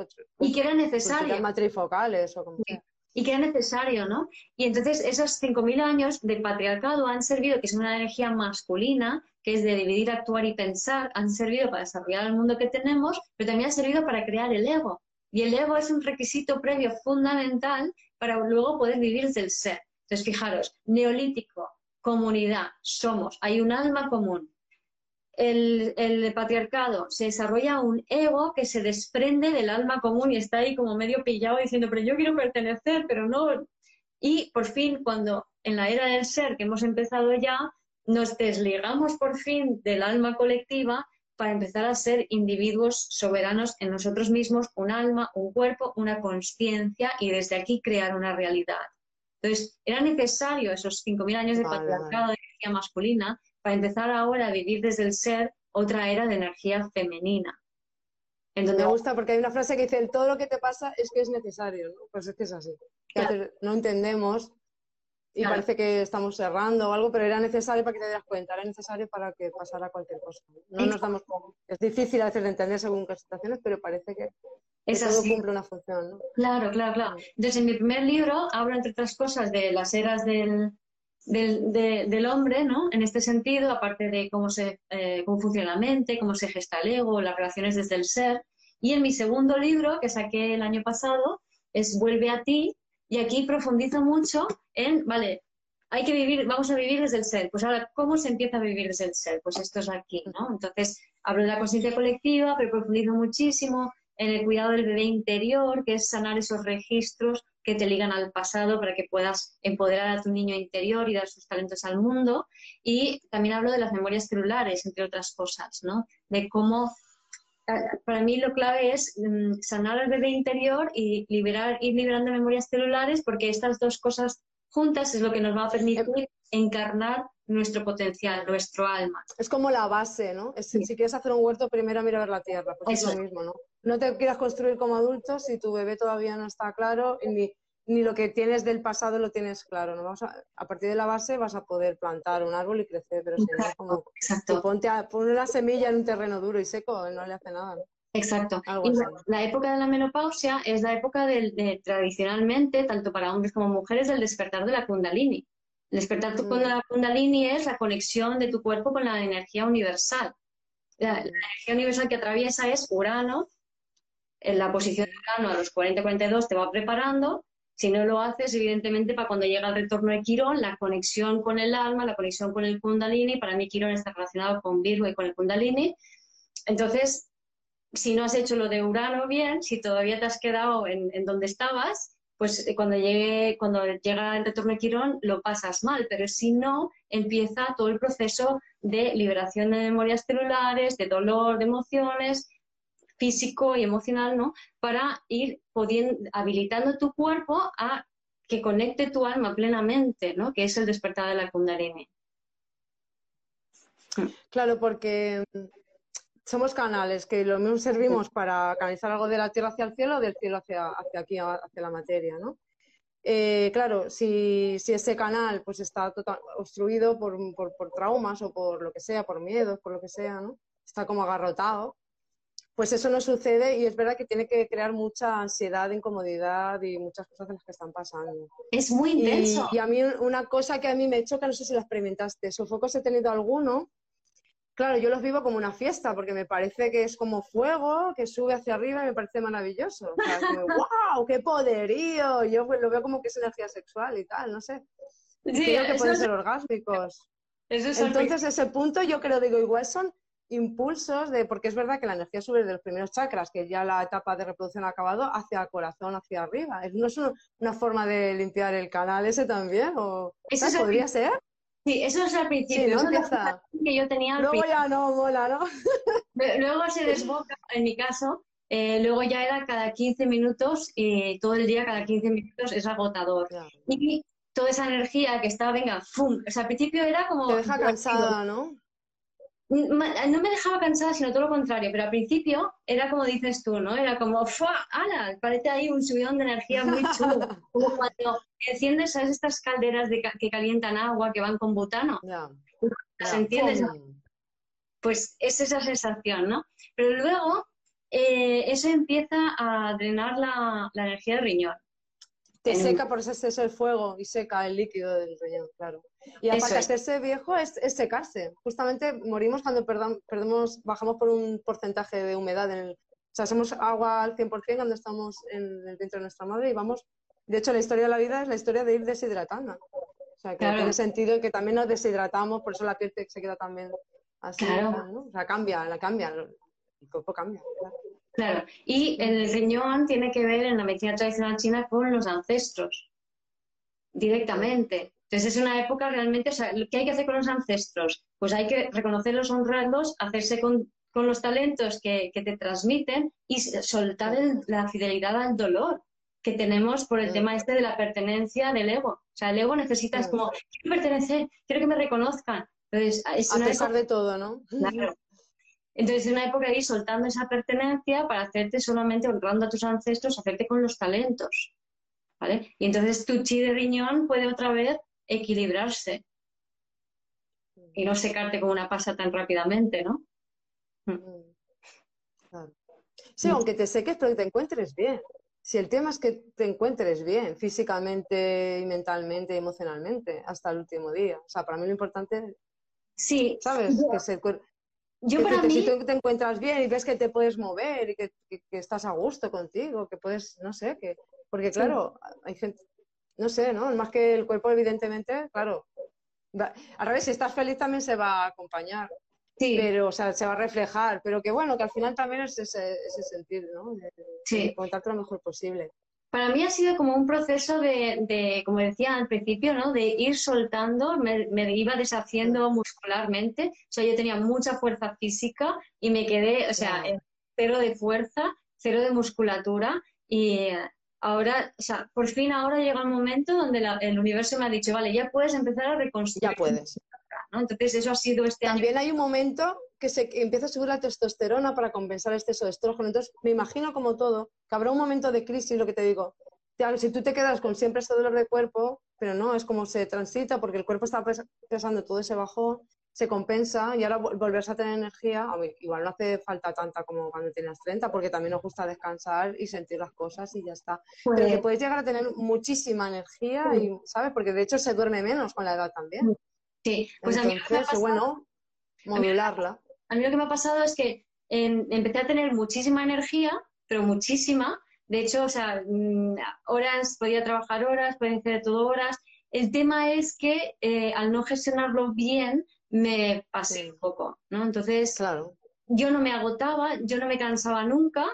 y, que era necesario. matrifocales o como Y que era necesario, ¿no? Y entonces esos 5.000 años del patriarcado han servido, que es una energía masculina, que es de dividir, actuar y pensar, han servido para desarrollar el mundo que tenemos, pero también han servido para crear el ego. Y el ego es un requisito previo fundamental para luego poder vivir desde el ser. Entonces, fijaros, neolítico, comunidad, somos, hay un alma común. El, patriarcado se desarrolla un ego que se desprende del alma común y está ahí como medio pillado diciendo, pero yo quiero pertenecer, pero no. Y por fin, cuando en la era del ser que hemos empezado ya, nos desligamos por fin del alma colectiva para empezar a ser individuos soberanos en nosotros mismos, un alma, un cuerpo, una conciencia y desde aquí crear una realidad. Entonces, era necesario esos 5.000 años de patriarcado de energía masculina para empezar ahora a vivir desde el ser otra era de energía femenina. Me gusta porque hay una frase que dice, todo lo que te pasa es que es necesario, ¿no? Pues es que es así. no entendemos y parece que estamos cerrando o algo, pero era necesario para que te dieras cuenta, era necesario para que pasara cualquier cosa. No nos damos Es difícil a veces de entender según qué situaciones, pero parece que, todo cumple una función. ¿no? Claro, claro, claro. Entonces, en mi primer libro hablo, entre otras cosas, de las eras del, del, del hombre, ¿no? En este sentido, aparte de cómo, se, eh, cómo funciona la mente, cómo se gesta el ego, las relaciones desde el ser. Y en mi segundo libro, que saqué el año pasado, es Vuelve a ti, y aquí profundizo mucho en, vale, hay que vivir, vamos a vivir desde el ser. Pues ahora, ¿cómo se empieza a vivir desde el ser? Pues esto es aquí, ¿no? Entonces, hablo de la conciencia colectiva, pero profundizo muchísimo en el cuidado del bebé interior, que es sanar esos registros que te ligan al pasado para que puedas empoderar a tu niño interior y dar sus talentos al mundo. Y también hablo de las memorias celulares, entre otras cosas, ¿no? De cómo para mí lo clave es mm, sanar al bebé interior y liberar, ir liberando memorias celulares, porque estas dos cosas juntas es lo que nos va a permitir encarnar nuestro potencial, nuestro alma. Es como la base, ¿no? si quieres hacer un huerto, primero mira a ver la tierra, pues es lo mismo, ¿no? No te quieras construir como adulto si tu bebé todavía no está claro ni ni lo que tienes del pasado lo tienes claro. ¿no? Vamos a, a, partir de la base vas a poder plantar un árbol y crecer, pero si no es como exacto. ponte a, una semilla en un terreno duro y seco, no le hace nada. Exacto. Y la, época de la menopausia es la época del, tradicionalmente, tanto para hombres como mujeres, del despertar de la kundalini. El despertar mm. de la kundalini es la conexión de tu cuerpo con la energía universal. La, la energía universal que atraviesa es Urano. En la posición de Urano a los 40-42 te va preparando si no lo haces, evidentemente, para cuando llega el retorno de Quirón, la conexión con el alma, la conexión con el Kundalini, para mí Quirón está relacionado con Virgo y con el Kundalini. Entonces, si no has hecho lo de Urano bien, si todavía te has quedado en, donde estabas, pues eh, cuando, llegue, cuando llega el retorno de Quirón lo pasas mal, pero si no, empieza todo el proceso de liberación de memorias celulares, de dolor, de emociones, físico y emocional, ¿no? Para ir habilitando tu cuerpo a que conecte tu alma plenamente, ¿no? Que es el despertar de la Kundalini. Claro, porque mm, somos canales que lo mismo servimos para canalizar algo de la tierra hacia el cielo o del cielo hacia, hacia aquí, hacia la materia, ¿no? eh, claro, si, si, ese canal pues está total, obstruido por, por, por, traumas o por lo que sea, por miedos, por lo que sea, ¿no? Está como agarrotado, pues eso no sucede y es verdad que tiene que crear mucha ansiedad, incomodidad y muchas cosas de las que están pasando. Es muy intenso. Y, y a mí una cosa que a mí me choca, no sé si la experimentaste, sofocos he tenido alguno, claro, yo los vivo como una fiesta porque me parece que es como fuego que sube hacia arriba y me parece maravilloso. O sea, como, [laughs] ¡Wow! ¡Qué poderío! Yo pues, lo veo como que es energía sexual y tal, no sé. Sí, creo que pueden ser orgásmicos. Entonces, ese punto yo creo, digo, igual son impulsos de, porque es verdad que la energía sube de los primeros chakras, que ya la etapa de reproducción ha acabado, hacia el corazón, hacia arriba. ¿No es una, forma de limpiar el canal ese también? ¿O, ¿Eso podría ser? Sí, eso es al principio. Sí, que yo tenía Luego ya no mola, ¿no? luego se desboca, en mi caso, eh, luego ya era cada 15 minutos y todo el día, cada 15 minutos, es agotador. Y toda esa energía que estaba, venga, ¡fum! O sea, al principio era como... Te deja cansada, ¿no? No me dejaba cansada, sino todo lo contrario, pero al principio era como dices tú, ¿no? Era como, ¡fua! ¡Hala! Parece ahí un subidón de energía muy chulo. [laughs] como cuando enciendes ¿sabes? estas calderas de, que calientan agua que van con butano. ¿Las entiendes? Pues es esa sensación, ¿no? Pero luego eh, eso empieza a drenar la, la energía del riñón. Te seca por ese exceso el fuego y seca el líquido del riñón, claro. Y aparte, hacerse viejo es, secarse. Justamente morimos cuando perdemos, bajamos por un porcentaje de humedad. En el, o sea, somos agua al 100% cuando estamos en el vientre de nuestra madre y vamos... De hecho, la historia de la vida es la historia de ir deshidratando. O sea, que tiene sentido que también nos deshidratamos, por eso la piel se queda también así. ¿no? O sea, cambia, la cambia, el cuerpo cambia. Claro. Claro, y el riñón tiene que ver en la medicina tradicional china con los ancestros, directamente. Entonces es una época realmente, o sea, ¿qué hay que hacer con los ancestros? Pues hay que reconocerlos, honrarlos, hacerse con, los talentos que, te transmiten y soltar la fidelidad al dolor que tenemos por el tema este de la pertenencia del ego. O sea, el ego necesita, es como, quiero pertenecer, quiero que me reconozcan. Entonces, es a pesar de todo, ¿no? Claro. Entonces, es una época de ir soltando esa pertenencia para hacerte solamente honrando a tus ancestros, hacerte con los talentos. ¿Vale? Y entonces tu chi de riñón puede otra vez equilibrarse y no secarte como una pasa tan rápidamente, ¿no? Mm. Sí, aunque te seques, pero que te encuentres bien. Si el tema es que te encuentres bien físicamente y mentalmente y emocionalmente hasta el último día. O sea, para mí lo importante, sí, ¿sabes? Que se, yo para mí... Si tú te encuentras bien y ves que te puedes mover y que, estás a gusto contigo, que puedes, no sé, que... Porque claro, hay gente, no sé, ¿no? Más que el cuerpo, evidentemente, claro. Al revés, si estás feliz también se va a acompañar. Sí. Pero, o sea, se va a reflejar. Pero que bueno, que al final también es ese, ese sentido, ¿no? sí. de contarte lo mejor posible para mí ha sido como un proceso de, como decía al principio, ¿no? de ir soltando, me, iba deshaciendo muscularmente, o sea, yo tenía mucha fuerza física y me quedé, o sea, cero de fuerza, cero de musculatura y ahora, o sea, por fin ahora llega el momento donde el universo me ha dicho, vale, ya puedes empezar a reconstruir. Ya puedes. Entonces eso ha sido este año. También hay un momento que se empieza a subir la testosterona para compensar el exceso de estrógeno. Entonces, me imagino como todo, que habrá un momento de crisis, lo que te digo. Si tú te quedas con siempre ese dolor de cuerpo, pero no, es como se transita porque el cuerpo está pesando todo ese bajón, se compensa y ahora volverse a tener energía, igual no hace falta tanta como cuando tienes 30, porque también nos gusta descansar y sentir las cosas y ya está. Pero que pues puedes llegar a tener muchísima energía y, ¿sabes? Porque de hecho se duerme menos con la edad también. Sí, pues a mí bueno, modularla. A mí lo que me ha pasado es que empecé a tener muchísima energía, pero muchísima. De hecho, o sea, mm, horas, podía trabajar horas, podía hacer todo horas. El tema es que eh, al no gestionarlo bien, me pasé un poco, ¿no? Entonces, claro. yo no me agotaba, yo no me cansaba nunca,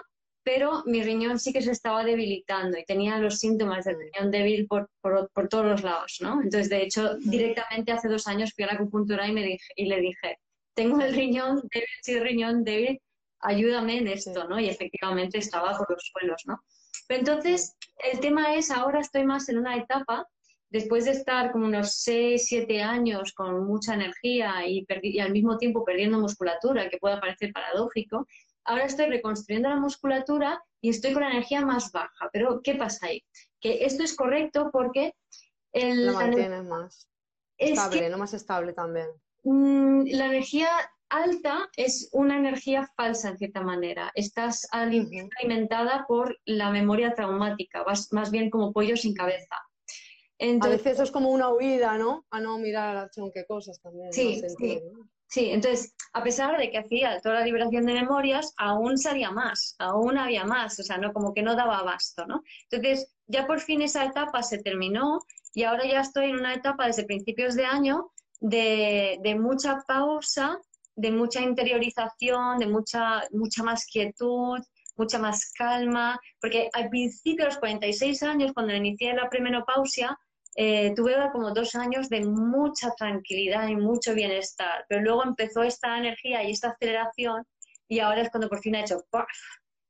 pero mi riñón sí que se estaba debilitando y tenía los síntomas del riñón débil por, por, todos los lados, ¿no? Entonces, de hecho, directamente hace dos años fui a la acupuntura y, me dije, y le dije, tengo el riñón débil, sí, riñón débil, ayúdame en esto, ¿no? Y efectivamente estaba por los suelos, ¿no? Pero entonces, el tema es, ahora estoy más en una etapa, después de estar como unos 6, 7 años con mucha energía y, y al mismo tiempo perdiendo musculatura, que puede parecer paradójico, ahora estoy reconstruyendo la musculatura y estoy con la energía más baja. Pero, ¿qué pasa ahí? que esto es correcto porque... El, Lo mantiene más estable, no más estable también. Mm, la energía alta es una energía falsa en cierta manera. Estás alimentada por la memoria traumática, vas más bien como pollo sin cabeza. a veces eso es como una huida, ¿no? A no mirar según qué cosas también. Sí, sí. Sí, entonces, a pesar de que hacía toda la liberación de memorias, aún salía más, aún había más, o sea, no como que no daba abasto, ¿no? Entonces, ya por fin esa etapa se terminó y ahora ya estoy en una etapa desde principios de año de, mucha pausa, de mucha interiorización, de mucha, mucha más quietud, mucha más calma, porque al principio, de los 46 años, cuando inicié la premenopausia, eh, tuve como dos años de mucha tranquilidad y mucho bienestar, pero luego empezó esta energía y esta aceleración y ahora es cuando por fin ha hecho ¡paf!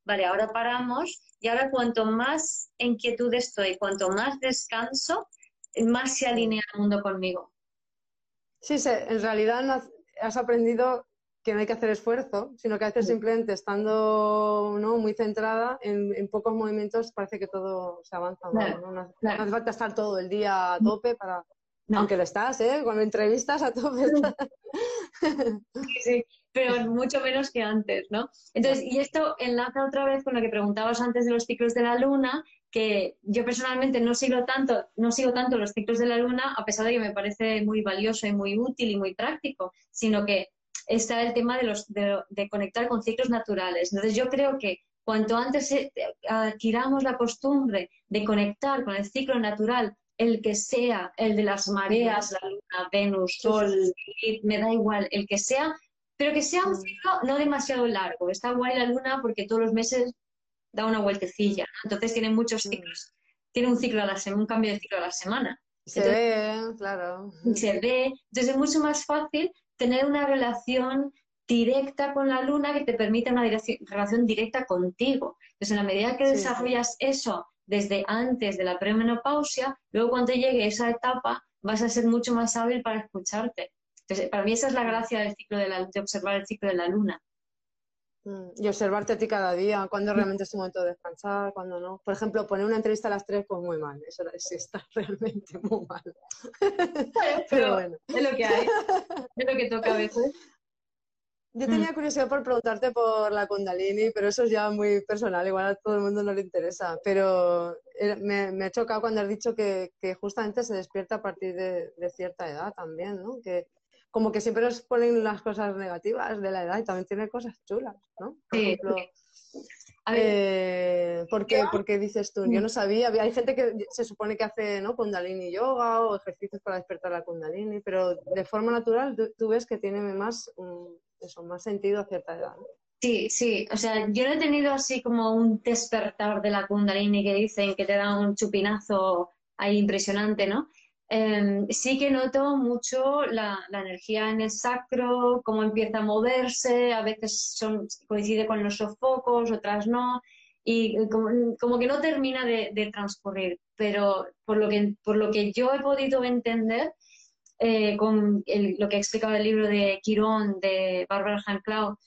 Vale, ahora paramos y ahora cuanto más en quietud estoy, cuanto más descanso, más se alinea el mundo conmigo. Sí, en realidad has aprendido que no hay que hacer esfuerzo, sino que a veces simplemente estando ¿no? muy centrada en, pocos movimientos parece que todo se avanza. ¿no? hace falta estar todo el día a tope para... Aunque lo estás, ¿eh? Cuando entrevistas a tope. [laughs] Sí, sí, pero mucho menos que antes, ¿no? Entonces, y esto enlaza otra vez con lo que preguntabas antes de los ciclos de la luna, que yo personalmente no sigo tanto, no sigo tanto los ciclos de la luna, a pesar de que me parece muy valioso y muy útil y muy práctico, sino que está el tema de, los, de, conectar con ciclos naturales. Entonces yo creo que cuanto antes eh, adquiramos la costumbre de conectar con el ciclo natural, el que sea, el de las mareas, la luna, Venus, Sol, me da igual, el que sea, pero que sea un ciclo no demasiado largo. Está guay la luna porque todos los meses da una vueltecilla. Entonces tiene muchos mm. ciclos. Tiene un ciclo a la semana, un cambio de ciclo a la semana. Se ve, claro. Se ve. Entonces es mucho más fácil tener una relación directa con la luna que te permite una relación directa contigo. Entonces, en la medida que desarrollas eso desde antes de la premenopausia, luego cuando llegue esa etapa vas a ser mucho más hábil para escucharte. Entonces, para mí esa es la gracia del ciclo de, la, de observar el ciclo de la luna. Mm, y observarte a ti cada día, cuando realmente es tu momento de descansar, cuando no. Por ejemplo, poner una entrevista a las tres, pues muy mal. Eso está [laughs] realmente muy mal. [laughs] pero, bueno. Es lo que hay. Es lo que toca a veces. Yo tenía mm. curiosidad por preguntarte por la Kundalini, pero eso es ya muy personal, igual a todo el mundo no le interesa. Pero eh, me, me ha chocado cuando has dicho que, que, justamente se despierta a partir de, de, cierta edad también, ¿no? Que, como que siempre nos ponen las cosas negativas de la edad y también tiene cosas chulas, ¿no? Por ejemplo, eh, ¿por, qué, dices tú? Yo no sabía, hay gente que se supone que hace ¿no? kundalini yoga o ejercicios para despertar la kundalini, pero de forma natural tú, ves que tiene más, eso, más sentido a cierta edad. Sí, sí, o sea, yo no he tenido así como un despertar de la kundalini que dicen que te da un chupinazo ahí impresionante, ¿no? Em, sí que noto mucho la, energía en el sacro, cómo empieza a moverse, a veces son, coincide con los sofocos, otras no, y como, que no termina de, transcurrir. Pero por lo, que, por lo que yo he podido entender, eh, con lo que ha explicado el libro de Quirón, de Barbara Hanclau,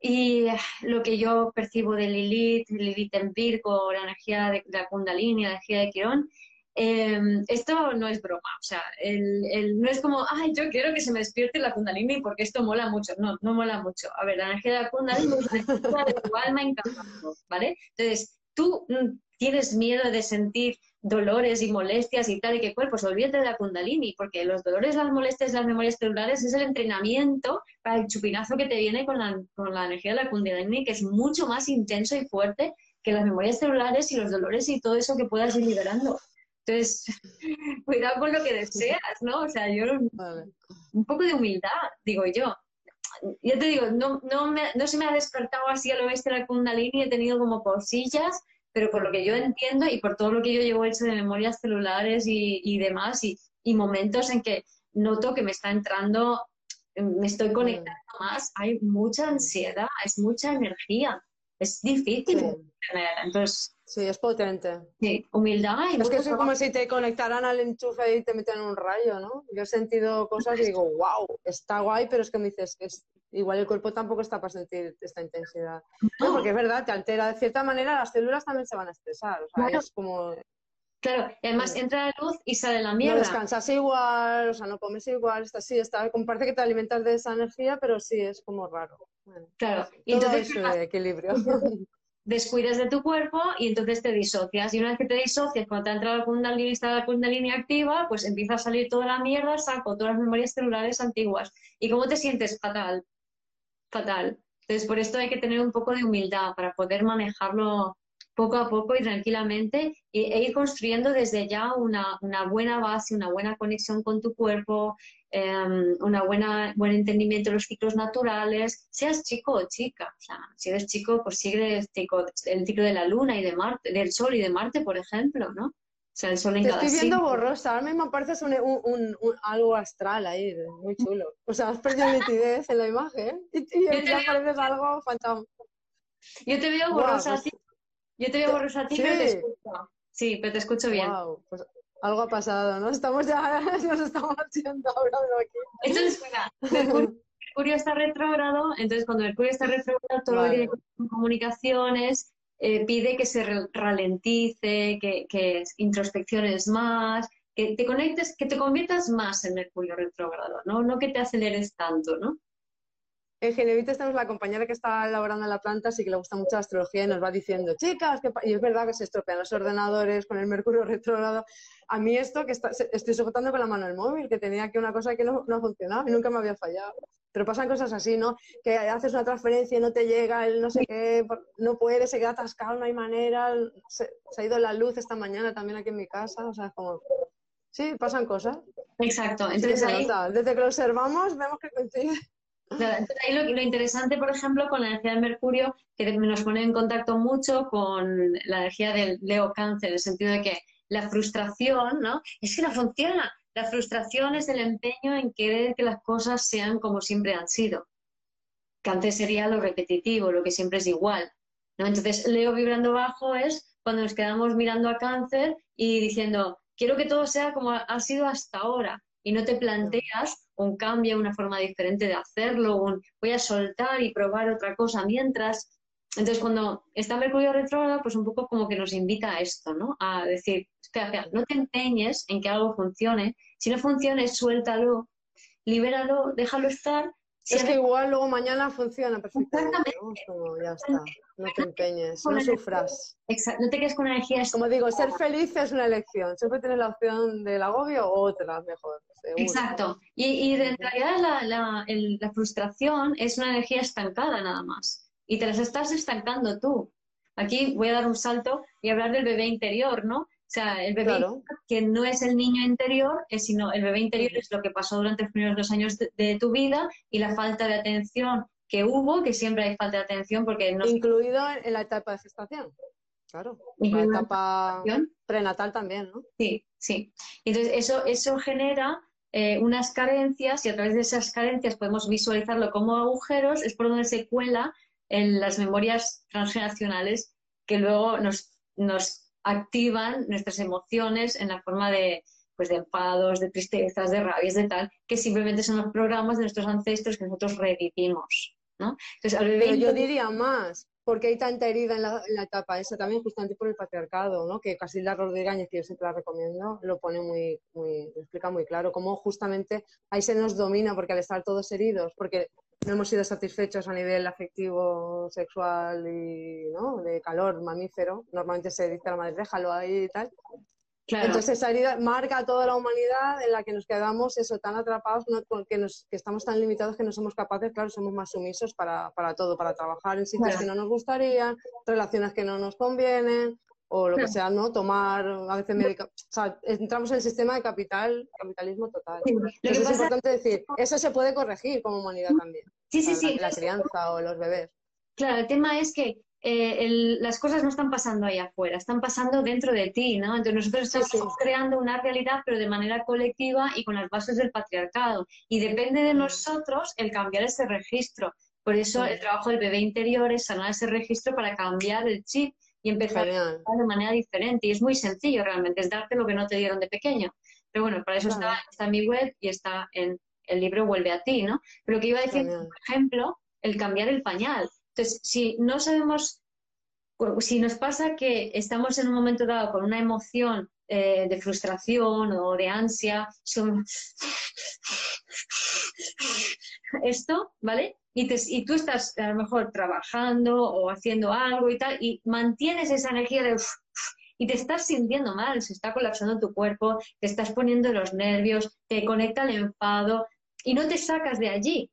y lo que yo percibo de Lilith, Lilith en Virgo, la energía de, de la Kundalini, la energía de Quirón, Em, esto no es broma, o sea, el, no es como, ay, yo quiero que se me despierte la kundalini porque esto mola mucho. No, no mola mucho. A ver, la energía de la kundalini es la energía de tu alma encantando, ¿vale? Entonces, tú mm, tienes miedo de sentir dolores y molestias y tal, y que cuerpo, pues olvídate de la kundalini, porque los dolores, las molestias, las memorias celulares es el entrenamiento para el chupinazo que te viene con la, con la energía de la kundalini, que es mucho más intenso y fuerte que las memorias celulares y los dolores y todo eso que puedas ir liberando. Entonces, [laughs] cuidado con lo que deseas, ¿no? O sea, yo un poco de humildad, digo yo. Yo te digo, no, no, me, no se me ha despertado así a lo bestia la Kundalini, he tenido como cosillas, pero por lo que yo entiendo y por todo lo que yo llevo hecho de memorias celulares y, y demás, y, y, momentos en que noto que me está entrando, me estoy conectando más, hay mucha ansiedad, es mucha energía, es difícil. Entonces, Sí, es potente. Sí, humildad. Y es que es como si te conectaran al enchufe y te meten un rayo, ¿no? Yo he sentido cosas y digo, wow, está guay, pero es que me dices que es, igual el cuerpo tampoco está para sentir esta intensidad. No. porque es verdad, te altera. De cierta manera, las células también se van a estresar. O sea, es como. Claro, y además entra la luz y sale la mierda. No descansas igual, o sea, no comes igual, está así, está, comparte que te alimentas de esa energía, pero sí es como raro. claro, y entonces equilibrio. [laughs] [laughs] descuidas de tu cuerpo y entonces te disocias. Y una vez que te disocias, cuando te ha entrado la kundalini, está la línea activa, pues empieza a salir toda la mierda, saco todas las memorias celulares antiguas. ¿Y cómo te sientes? Fatal. Fatal. Entonces, por esto hay que tener un poco de humildad para poder manejarlo poco a poco y tranquilamente e, ir construyendo desde ya una, buena base, una buena conexión con tu cuerpo, eh, una buena buen entendimiento de los ciclos naturales, seas chico o chica. O sea, si eres chico, pues sigue el ciclo, el ciclo de la luna y de Marte, del Sol y de Marte, por ejemplo, ¿no? O sea, el sol en Te cada estoy viendo borrosa, ahora mismo pareces un, un, un, algo astral ahí, muy chulo. O sea, has perdido nitidez en la imagen y, y ya pareces algo fantasma. Yo te veo borrosa, pues yo te veo borrosa a ti, pero te escucho. Sí, pero te escucho bien. Wow, pues algo ha pasado, ¿no? Estamos ya, [laughs] nos estamos haciendo hablando aquí. Entonces, Mercurio, está retrógrado, entonces cuando Mercurio está retrógrado, todo lo que tiene comunicaciones eh, pide que se ralentice, que, que introspecciones más, que te conectes, que te conviertas más en Mercurio retrógrado, ¿no? No que te aceleres tanto, ¿no? En Genevites tenemos la compañera que está elaborando la planta, sí que le gusta mucho la astrología y nos va diciendo, chicas, y es verdad que se estropean los ordenadores con el mercurio [laughs] retrógrado. A mí esto que estoy sujetando con la mano el móvil, que tenía aquí una cosa que no, no funcionaba y nunca me había fallado. Pero pasan cosas así, ¿no? Que haces una transferencia y no te llega, el no sé qué, no puede, se queda atascado, no hay manera, se, ha ido la luz esta mañana también aquí en mi casa, o sea, es como... Sí, pasan cosas. Exacto. Entonces, Desde que lo observamos vemos que coincide. Entonces, ahí lo, interesante, por ejemplo, con la energía de Mercurio, que nos pone en contacto mucho con la energía del Leo Cáncer, en el sentido de que la frustración, ¿no? Es que no funciona. La frustración es el empeño en querer que las cosas sean como siempre han sido. Cáncer sería lo repetitivo, lo que siempre es igual. ¿no? Entonces, Leo vibrando bajo es cuando nos quedamos mirando a cáncer y diciendo, quiero que todo sea como ha sido hasta ahora. Y no te planteas un cambio, una forma diferente de hacerlo, un voy a soltar y probar otra cosa mientras. Entonces, cuando está Mercurio retrógrado, pues un poco como que nos invita a esto, ¿no? A decir, espera, espera, no te empeñes en que algo funcione. Si no funciona, suéltalo, libéralo, déjalo estar es que igual luego mañana funciona perfectamente. ya está. No te empeñes, no sufras. Exacto. No te quedes con energías. Como digo, ser feliz es una elección. Siempre tienes la opción del agobio o otra, mejor. Exacto. Y, y en realidad la, la, la frustración es una energía estancada nada más. Y te las estás estancando tú. Aquí voy a dar un salto y hablar del bebé interior, ¿no? O sea, el bebé que no es el niño interior, es, sino el bebé interior es lo que pasó durante los primeros dos años de, tu vida y la falta de atención que hubo, que siempre hay falta de atención porque no... Incluido en la etapa de gestación. Claro, la etapa prenatal también, ¿no? Sí, sí. Entonces, eso, eso genera eh, unas carencias y a través de esas carencias podemos visualizarlo como agujeros, es por donde se cuela en las memorias transgeneracionales que luego nos, nos activan nuestras emociones en la forma de, pues, de enfados, de tristezas, de rabias, de tal, que simplemente son los programas de nuestros ancestros que nosotros revivimos. ¿no? Entonces, al bebé Pero yo diría más, porque hay tanta herida en la, etapa esa también justamente por el patriarcado, ¿no? que Casilda Rodríguez, que yo siempre la recomiendo, lo pone muy, muy, explica muy claro, cómo justamente ahí se nos domina, porque al estar todos heridos, porque no hemos sido satisfechos a nivel afectivo, sexual y ¿no? de calor mamífero. Normalmente se dice a la madre, déjalo ahí y tal. Entonces esa herida marca a toda la humanidad en la que nos quedamos eso tan atrapados, que, nos, que estamos tan limitados que no somos capaces, claro, somos más sumisos para, para todo, para trabajar en sitios que no nos gustarían, relaciones que no nos convienen, o lo que sea, ¿no? Tomar a veces médica, o sea, entramos en el sistema de capital, capitalismo total. es importante decir, eso se puede corregir como humanidad también. Sí, sí, sí. La, crianza o los bebés. Claro, el tema es que eh, las cosas no están pasando ahí afuera, están pasando dentro de ti, ¿no? Entonces nosotros estamos creando una realidad, pero de manera colectiva y con las bases del patriarcado. Y depende de nosotros el cambiar ese registro. Por eso el trabajo del bebé interior es sanar ese registro para cambiar el chip y empezar de manera diferente. Y es muy sencillo realmente, es darte lo que no te dieron de pequeño. Pero bueno, para eso está, mi web y está en el libro Vuelve a ti, ¿no? Pero que iba a decir, por ejemplo, el cambiar el pañal. Entonces, si no sabemos si nos pasa que estamos en un momento dado con una emoción eh, de frustración o de ansia, esto, ¿vale? Y, y, tú estás a lo mejor trabajando o haciendo algo y tal, y mantienes esa energía de... y te estás sintiendo mal, se está colapsando tu cuerpo, te estás poniendo los nervios, te conecta el enfado y no te sacas de allí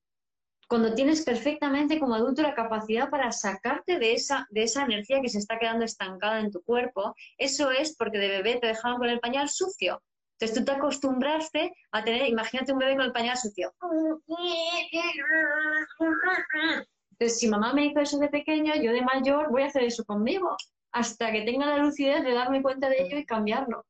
cuando tienes perfectamente como adulto la capacidad para sacarte de esa, de esa energía que se está quedando estancada en tu cuerpo, eso es porque de bebé te dejaron con el pañal sucio. Entonces tú te acostumbraste a tener, imagínate un bebé con el pañal sucio. Entonces, si mamá me hizo eso de pequeño, yo de mayor voy a hacer eso conmigo, hasta que tenga la lucidez de darme cuenta de ello y cambiarlo.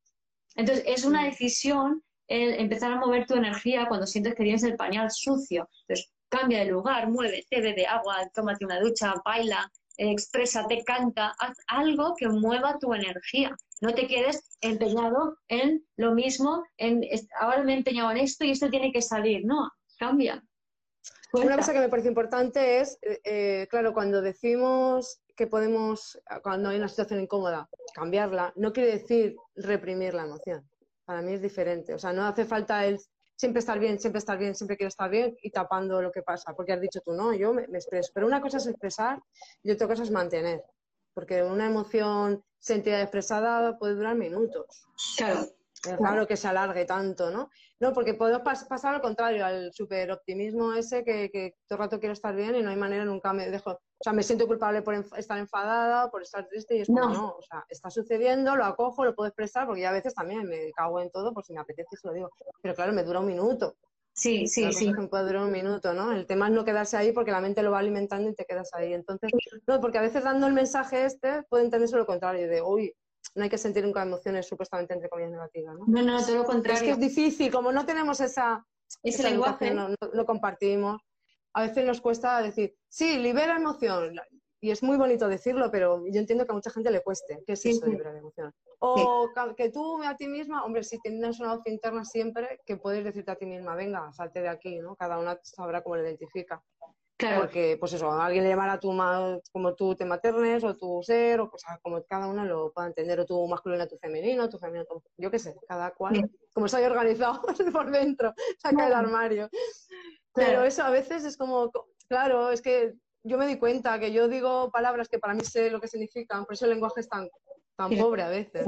Entonces, es una decisión empezar a mover tu energía cuando sientes que tienes el pañal sucio. Entonces, cambia de lugar, muévete, bebe agua, tómate una ducha, baila, exprésate, canta, haz algo que mueva tu energía. No te quedes empeñado en lo mismo, en ahora me he empeñado en esto y esto tiene que salir. No, cambia. Una cosa que me parece importante es, eh, eh, claro, cuando decimos que podemos, cuando hay una situación incómoda, cambiarla, no quiere decir reprimir la emoción. Para mí es diferente. O sea, no hace falta el siempre estar bien, siempre estar bien, siempre quiero estar bien y tapando lo que pasa, porque has dicho tú, no, yo me, expreso. Pero una cosa es expresar y otra cosa es mantener, porque una emoción sentida y expresada puede durar minutos. Claro. Es raro que se alargue tanto, ¿no? No, porque puedo pasar al contrario, al super optimismo ese que, que, todo el rato quiero estar bien y no hay manera, nunca me dejo. O sea, me siento culpable por estar enfadada, por estar triste y es como, no. o sea, está sucediendo, lo acojo, lo puedo expresar, porque ya a veces también me cago en todo, por si me apetece, se lo digo. Pero claro, me dura un minuto. Sí, sí, sí. Me puede durar un minuto, ¿no? El tema es no quedarse ahí porque la mente lo va alimentando y te quedas ahí. Entonces, no, porque a veces dando el mensaje este puede entenderse lo contrario, de, uy, no hay que sentir nunca emociones supuestamente entre comillas negativas, ¿no? No, no, todo lo contrario. Es que es difícil, como no tenemos esa, ese lenguaje, no, lo compartimos, a veces nos cuesta decir, sí, libera emoción, y es muy bonito decirlo, pero yo entiendo que a mucha gente le cueste. ¿Qué es eso de liberar emoción? O que tú a ti misma, hombre, si tienes una voz interna siempre, que puedes decirte a ti misma, venga, salte de aquí, ¿no? Cada una sabrá cómo lo identifica. Porque, pues eso, alguien le llamará tu como tú te maternes o tu ser, o pues, como cada uno lo pueda entender, o tu masculino, tu femenino, tu femenino, yo qué sé, cada cual, como estoy organizado [laughs] por dentro, saca el armario. Pero eso a veces es como, claro, es que yo me di cuenta que yo digo palabras que para mí sé lo que significan, por eso el lenguaje es tan, tan pobre a veces.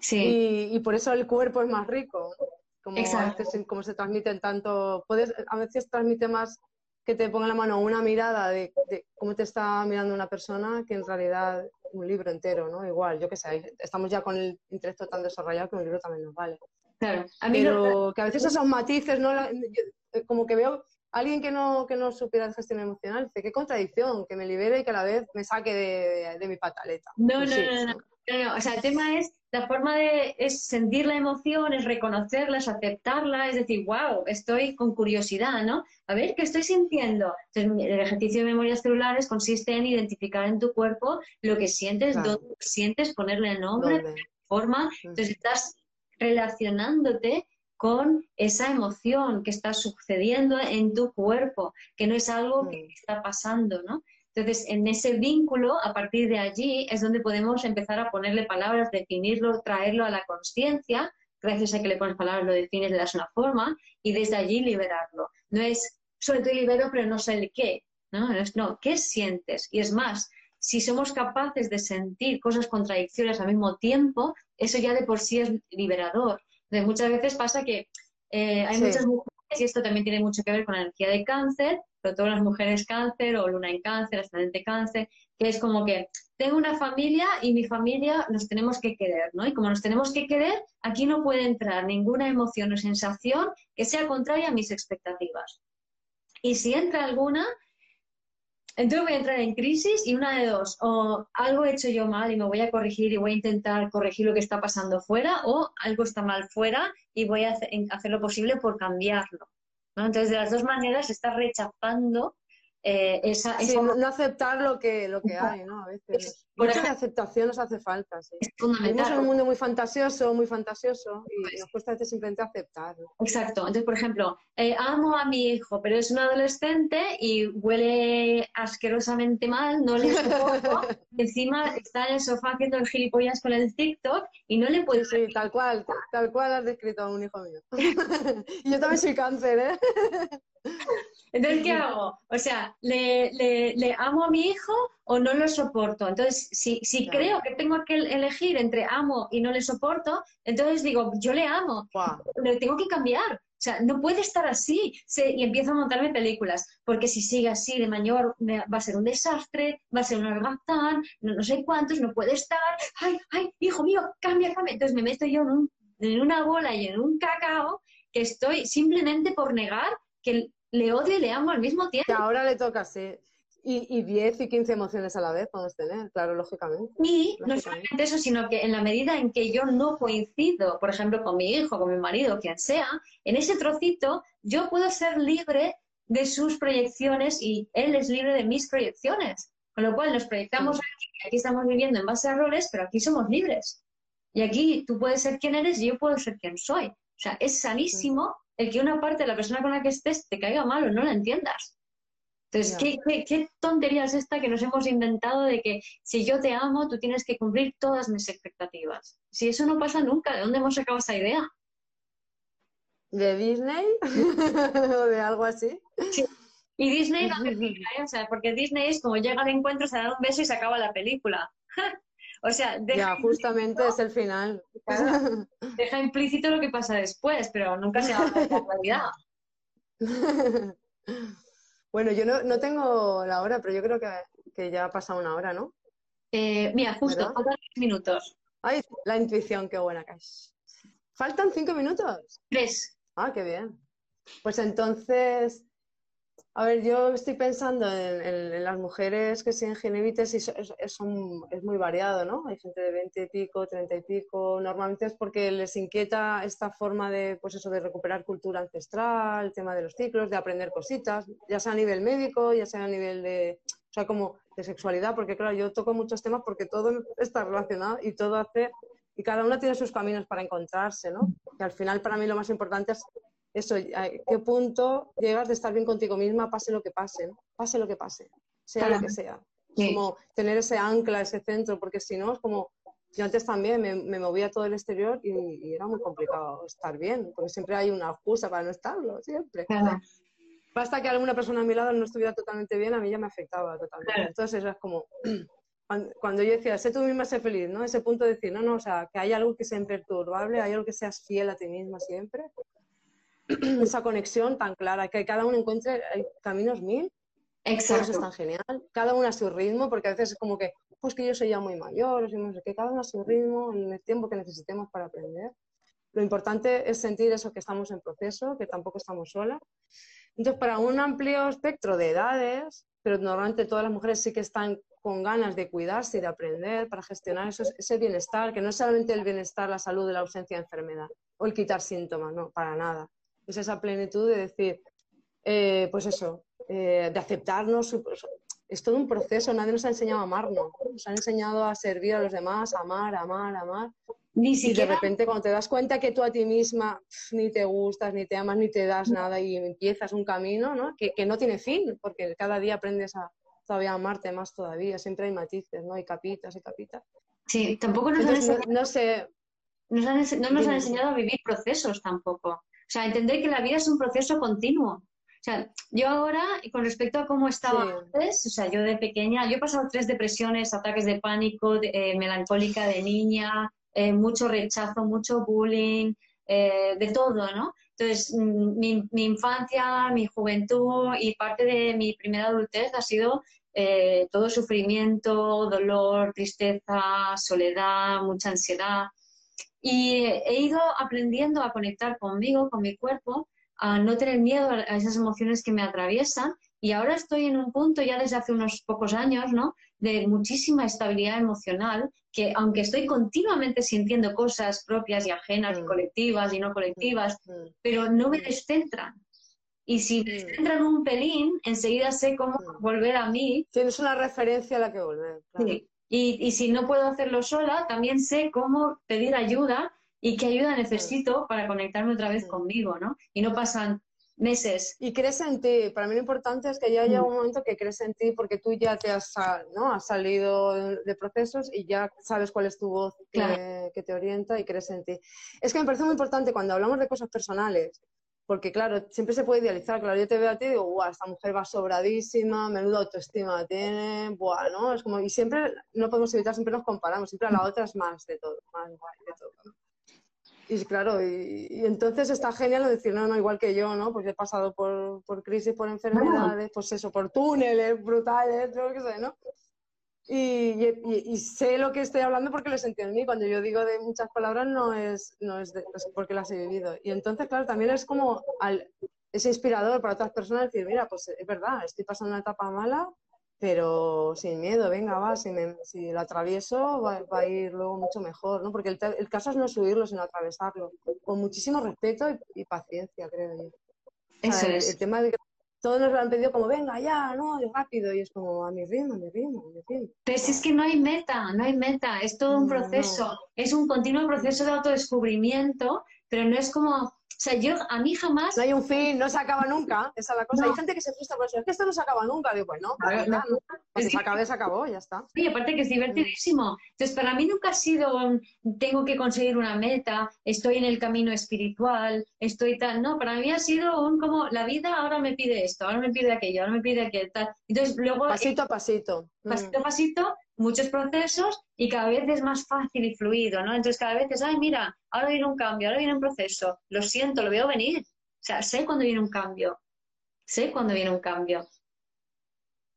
Sí. Y, por eso el cuerpo es más rico, como, a veces, como se transmiten tanto, puedes, a veces transmite más que te ponga en la mano una mirada de, cómo te está mirando una persona que en realidad un libro entero, ¿no? Igual, yo qué sé, estamos ya con el intelecto tan desarrollado que un libro también nos vale. Claro, a mí Pero que a veces esos matices, ¿no? como que veo alguien que no, que no supiera de gestión emocional, dice, qué contradicción, que me libere y que a la vez me saque de, mi pataleta. No, pues no, no, no, O sea, el tema es, la forma de es sentir la emoción, es reconocerla, es aceptarla, es decir, wow, estoy con curiosidad, ¿no? A ver, ¿qué estoy sintiendo? Entonces, el ejercicio de memorias celulares consiste en identificar en tu cuerpo lo que sientes, dónde sientes, ponerle nombre, forma. Entonces, estás relacionándote con esa emoción que está sucediendo en tu cuerpo, que no es algo que mm. está pasando, ¿no? Entonces, en ese vínculo, a partir de allí, es donde podemos empezar a ponerle palabras, definirlo, traerlo a la conciencia. Gracias a que le pones palabras, lo defines, le das una forma y desde allí liberarlo. No es solo te libero, pero no sé el qué. ¿no? Es, no, ¿qué sientes? Y es más, si somos capaces de sentir cosas contradictorias al mismo tiempo, eso ya de por sí es liberador muchas veces pasa que eh, hay muchas mujeres, y esto también tiene mucho que ver con la energía de cáncer, sobre todo las mujeres cáncer o luna en cáncer, ascendente cáncer, que es como que tengo una familia y mi familia nos tenemos que querer, ¿no? Y como nos tenemos que querer, aquí no puede entrar ninguna emoción o sensación que sea contraria a mis expectativas. Y si entra alguna, entonces voy a entrar en crisis y una de dos, o algo he hecho yo mal y me voy a corregir y voy a intentar corregir lo que está pasando fuera, o algo está mal fuera y voy a hacer, lo posible por cambiarlo. Entonces, de las dos maneras, estás rechazando eh, esa, no aceptar lo que, lo que hay, ¿no? A veces. Por Mucha aceptación nos hace falta, sí. Es fundamental. en un mundo muy fantasioso, muy fantasioso, y pues nos cuesta a veces simplemente aceptar. Exacto. Entonces, por ejemplo, eh, amo a mi hijo, pero es un adolescente y huele asquerosamente mal, no le soporto, [laughs] encima está en el sofá haciendo el gilipollas con el TikTok y no le puedo... Sí, tal cual, tal cual has descrito a un hijo mío. [laughs] y yo también soy cáncer, ¿eh? [laughs] Entonces, ¿qué hago? O sea, ¿le, le, amo a mi hijo o no lo soporto? Entonces, si, si creo que tengo que elegir entre amo y no le soporto, entonces digo, yo le amo, le tengo que cambiar. O sea, no puede estar así. y empiezo a montarme películas, porque si sigue así de mayor va a ser un desastre, va a ser un argazán, no, no sé cuántos, no puede estar. Ay, ay, hijo mío, cambia, cambia. Entonces me meto yo en, en una bola y en un cacao que estoy simplemente por negar que le odio y le amo al mismo tiempo. Que ahora le toca, sí. Y, y 10 y 15 emociones a la vez podemos tener, claro, lógicamente. Y no solamente eso, sino que en la medida en que yo no coincido, por ejemplo, con mi hijo, con mi marido, quien sea, en ese trocito yo puedo ser libre de sus proyecciones y él es libre de mis proyecciones. Con lo cual nos proyectamos aquí, aquí estamos viviendo en base a roles, pero aquí somos libres. Y aquí tú puedes ser quien eres y yo puedo ser quien soy. O sea, es sanísimo el que una parte de la persona con la que estés te caiga mal o no la entiendas. Entonces, ¿qué, tontería es esta que nos hemos inventado de que si yo te amo, tú tienes que cumplir todas mis expectativas? Si eso no pasa nunca, ¿de dónde hemos sacado esa idea? ¿De Disney? [laughs] ¿O de algo así? Sí. Y Disney no [laughs] ¿eh? o sea, porque Disney es como llega al encuentro, se da un beso y se acaba la película. [laughs] O sea, deja ya, justamente es el final. [laughs] deja implícito lo que pasa después, pero nunca se habla de la realidad. [laughs] bueno, yo no, tengo la hora, pero yo creo que, ya ha pasado una hora, ¿no? Eh, mira, justo, faltan minutos. Ay, la intuición, qué buena que ¿Faltan cinco minutos? Tres. Ah, qué bien. Pues entonces, a ver, yo estoy pensando en, las mujeres que siguen gingivitis y es, muy variado, ¿no? Hay gente de 20 y pico, 30 y pico. Normalmente es porque les inquieta esta forma de, pues eso, de recuperar cultura ancestral, el tema de los ciclos, de aprender cositas, ya sea a nivel médico, ya sea a nivel de, o sea, como de sexualidad, porque claro, yo toco muchos temas porque todo está relacionado y todo hace, y cada una tiene sus caminos para encontrarse, ¿no? Y al final para mí lo más importante es eso, a qué punto llegas de estar bien contigo misma, pase lo que pase, pase lo que pase, sea lo que sea. Como tener ese ancla, ese centro, porque si no es como, yo antes también me, me movía todo el exterior y, era muy complicado estar bien, porque siempre hay una excusa para no estarlo, siempre. Basta que alguna persona a mi lado no estuviera totalmente bien, a mí ya me afectaba totalmente. Entonces es como, [clears throat] cuando yo decía, sé tú misma, sé feliz, ¿no? Ese punto de decir, no, no, o sea, que hay algo que sea imperturbable, hay algo que seas fiel a ti misma siempre, [clears throat] esa conexión tan clara, que cada uno encuentre caminos mil. Exacto. Eso es tan genial. Cada uno a su ritmo, porque a veces es como que, pues que yo soy ya muy mayor, o que cada uno a su ritmo, en el tiempo que necesitemos para aprender. Lo importante es sentir eso que estamos en proceso, que tampoco estamos solas. Entonces, para un amplio espectro de edades, pero normalmente todas las mujeres sí que están con ganas de cuidarse y de aprender para gestionar eso, ese bienestar, que no es solamente el bienestar, la salud de la ausencia de enfermedad o el quitar síntomas, no, para nada es esa plenitud de decir, eh, pues eso, eh, de aceptarnos. Es todo un proceso, nadie nos ha enseñado a amarnos, nos ha enseñado a servir a los demás, a amar, amar, amar. Ni Y de repente cuando te das cuenta que tú a ti misma ni te gustas, ni te amas, ni te das nada y empiezas un camino ¿no? Que, no tiene fin, porque cada día aprendes a todavía amarte más todavía, siempre hay matices, ¿no? Hay capitas y capitas. Sí, tampoco nos han enseñado, no, sé. no nos han enseñado a vivir procesos tampoco. Sea, entender que la vida es un proceso continuo. O sea, yo ahora, con respecto a cómo estaba antes, o sea, yo de pequeña, yo he pasado tres depresiones, ataques de pánico, eh, melancólica de niña, eh, mucho rechazo, mucho bullying, eh, de todo, ¿no? Entonces, mm, mi, mi, infancia, mi juventud y parte de mi primera adultez ha sido todo sufrimiento, dolor, tristeza, soledad, mucha ansiedad. Y he ido aprendiendo a conectar conmigo, con mi cuerpo, a no tener miedo a esas emociones que me atraviesan. Y ahora estoy en un punto, ya desde hace unos pocos años, ¿no? de muchísima estabilidad emocional, que aunque estoy continuamente sintiendo cosas propias y ajenas, y mm. colectivas y no colectivas, mm. pero no me descentran. Y si me centran un pelín, enseguida sé cómo volver a mí. Tienes una referencia a la que volver. Sí. Y, y, si no puedo hacerlo sola, también sé cómo pedir ayuda y qué ayuda necesito para conectarme otra vez conmigo, ¿no? Y no pasan meses. Y crees en ti. Para mí lo importante es que ya llega un momento que crees en ti porque tú ya te has, ¿no? has salido de procesos y ya sabes cuál es tu voz que, que, te orienta y crees en ti. Es que me parece muy importante cuando hablamos de cosas personales, porque claro, siempre se puede idealizar. Claro, yo te veo a ti y digo, guau, esta mujer va sobradísima, menuda autoestima tiene, buah, ¿no? Es como, y siempre, no podemos evitar, siempre nos comparamos, siempre a la otra es más de todo, más guay de todo, ¿no? Y claro, y, entonces está genial decir, no, no, igual que yo, ¿no? Porque he pasado por, por crisis, por enfermedades, pues eso, por túneles brutales, yo qué sé, ¿no? Y, y, sé lo que estoy hablando porque lo sentí en mí. Cuando yo digo de muchas palabras no es, no es, porque las he vivido. Y entonces, claro, también es como al, es inspirador para otras personas decir, mira, pues es verdad, estoy pasando una etapa mala, pero sin miedo, venga, va, si, me, si lo atravieso va, a ir luego mucho mejor, ¿no? Porque el, caso es no subirlo, sino atravesarlo, con muchísimo respeto y, paciencia, creo yo. Eso es. El tema de que todos nos lo han pedido como, venga, ya, no, rápido, y es como, a mi ritmo, a mi ritmo, a mi ritmo. Pero si es que no hay meta, no hay meta, es todo un proceso, es un continuo proceso de autodescubrimiento, pero no es como o sea, yo a mí jamás... No hay un fin, no se acaba nunca, esa es la cosa. Hay gente que se frustra por eso, es que esto no se acaba nunca. Digo, bueno, pues no, si se acaba, se acabó, ya está. Sí, aparte que es divertidísimo. Entonces, para mí nunca ha sido un, tengo que conseguir una meta, estoy en el camino espiritual, estoy tal... No, para mí ha sido un como, la vida ahora me pide esto, ahora me pide aquello, ahora me pide aquello, tal. Entonces, luego... Pasito a pasito. Pasito a mm. pasito, muchos procesos y cada vez es más fácil y fluido, ¿no? Entonces cada vez es, ay, mira, ahora viene un cambio, ahora viene un proceso, lo siento, lo veo venir. O sea, sé cuando viene un cambio, sé cuando viene un cambio.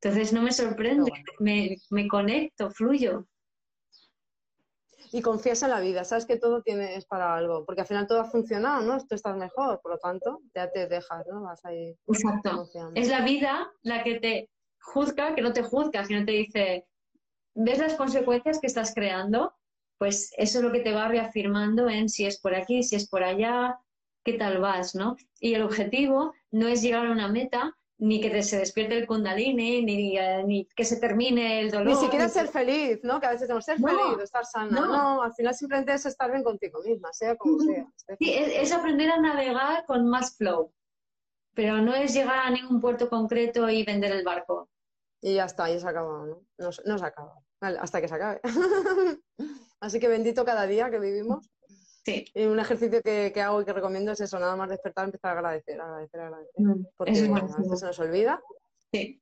Entonces no me sorprende, me, me conecto, fluyo. Y confías en la vida, sabes que todo tiene, es para algo, porque al final todo ha funcionado, ¿no? Tú estás mejor, por lo tanto, ya te dejas, ¿no? Vas ahí. Exacto. Es la vida la que te juzga, que no te juzga, sino te dice, ves las consecuencias que estás creando, pues eso es lo que te va reafirmando en si es por aquí, si es por allá, qué tal vas, ¿no? Y el objetivo no es llegar a una meta, ni que se despierte el kundalini, ni, eh, ni, que se termine el dolor. Ni siquiera ser feliz, ¿no? Que a veces tenemos ser feliz, estar sana. No. al final simplemente es estar bien contigo misma, sea como sea. Sí, es, aprender a navegar con más flow, pero no es llegar a ningún puerto concreto y vender el barco. Y ya está, ya se acaba, ¿no? No, no se acaba hasta que se acabe. [laughs] Así que bendito cada día que vivimos. Sí. Y un ejercicio que, hago y que recomiendo es eso, nada más despertar, empezar a agradecer, agradecer, agradecer. Mm, porque a veces se nos olvida. Sí.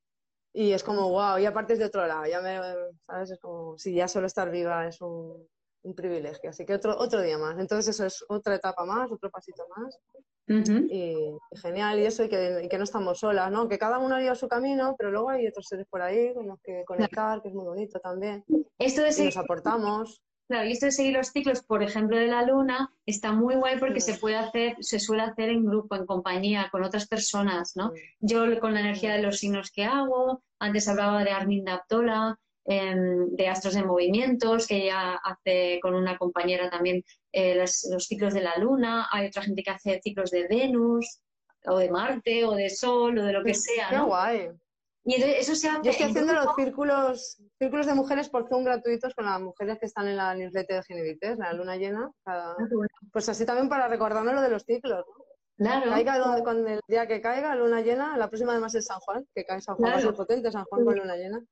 Y es como, wow, y aparte es de otro lado, ya me, ¿sabes? Es como, si ya solo estar viva es un, un privilegio. Así que otro, otro día más. Entonces eso es otra etapa más, otro pasito más y, genial, y eso, y que, que, no estamos solas, ¿no? Que cada uno ha ido su camino, pero luego hay otros seres por ahí con los que conectar, que es muy bonito también. Esto de seguir, nos aportamos. Claro, y esto de seguir los ciclos, por ejemplo, de la luna, está muy guay porque se puede hacer, se suele hacer en grupo, en compañía, con otras personas, ¿no? Yo con la energía de los signos que hago, antes hablaba de Armin Daptola, Em, de Astros de Movimientos, que ella hace con una compañera también eh, los, ciclos de la Luna, hay otra gente que hace ciclos de Venus, o de Marte, o de Sol, o de lo que sea. Qué guay. Y eso se hace Yo estoy haciendo los círculos, círculos de mujeres por Zoom gratuitos con las mujeres que están en la newsletter de Genivites, la luna llena. Ah, pues así también para recordarme lo de los ciclos. Claro. Caiga donde, el día que caiga, luna llena, la próxima además es San Juan, que cae San Juan, va a ser potente San Juan con luna llena.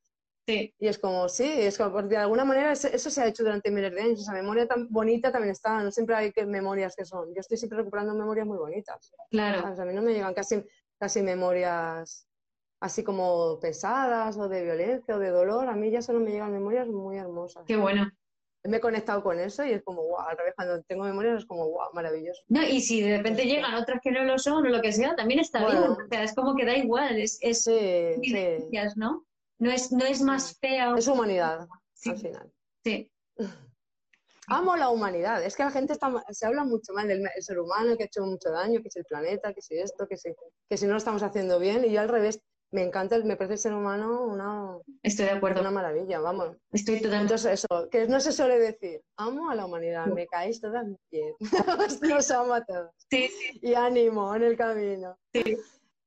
Sí. Y es como, sí, es como, de alguna manera eso se ha hecho durante miles de años. Esa memoria tan bonita también está, no siempre hay que, memorias que son. Yo estoy siempre recuperando memorias muy bonitas. Claro. A mí no me llegan casi, casi memorias así como pesadas o de violencia o de dolor. A mí ya solo me llegan memorias muy hermosas. Qué bueno. Me he conectado con eso y es como, wow, al revés, cuando tengo memorias es como, wow, maravilloso. No, y si de repente llegan otras que no lo son o lo que sea, también está bien. O sea, es como que da igual, es, es sí, ¿no? No es, no es más fea. Es humanidad, al final. Sí. [laughs] Amo la humanidad. Es que la gente está, se habla mucho mal del ser humano, que ha hecho mucho daño, que es el planeta, que si esto, que si, que si no lo estamos haciendo bien. Y yo al revés, me encanta, me parece el ser humano una, Estoy de acuerdo. una maravilla, vamos. Estoy totalmente. Entonces, eso, que no se suele decir, amo a la humanidad, me caéis todas bien. [laughs] Os amo a todos. Sí, sí. Y ánimo en el camino. Sí.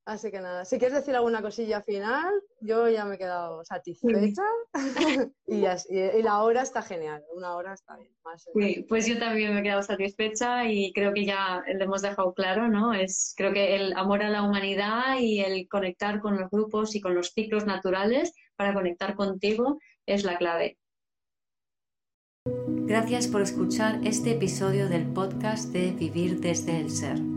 Así que nada, si quieres decir alguna cosilla final, yo ya me he quedado satisfecha [laughs] y, la hora está genial, una hora está bien. sí, pues yo también me he quedado satisfecha y creo que ya lo hemos dejado claro, ¿no? Es creo que el amor a la humanidad y el conectar con los grupos y con los ciclos naturales para conectar contigo es la clave. Gracias por escuchar este episodio del podcast de Vivir desde el Ser.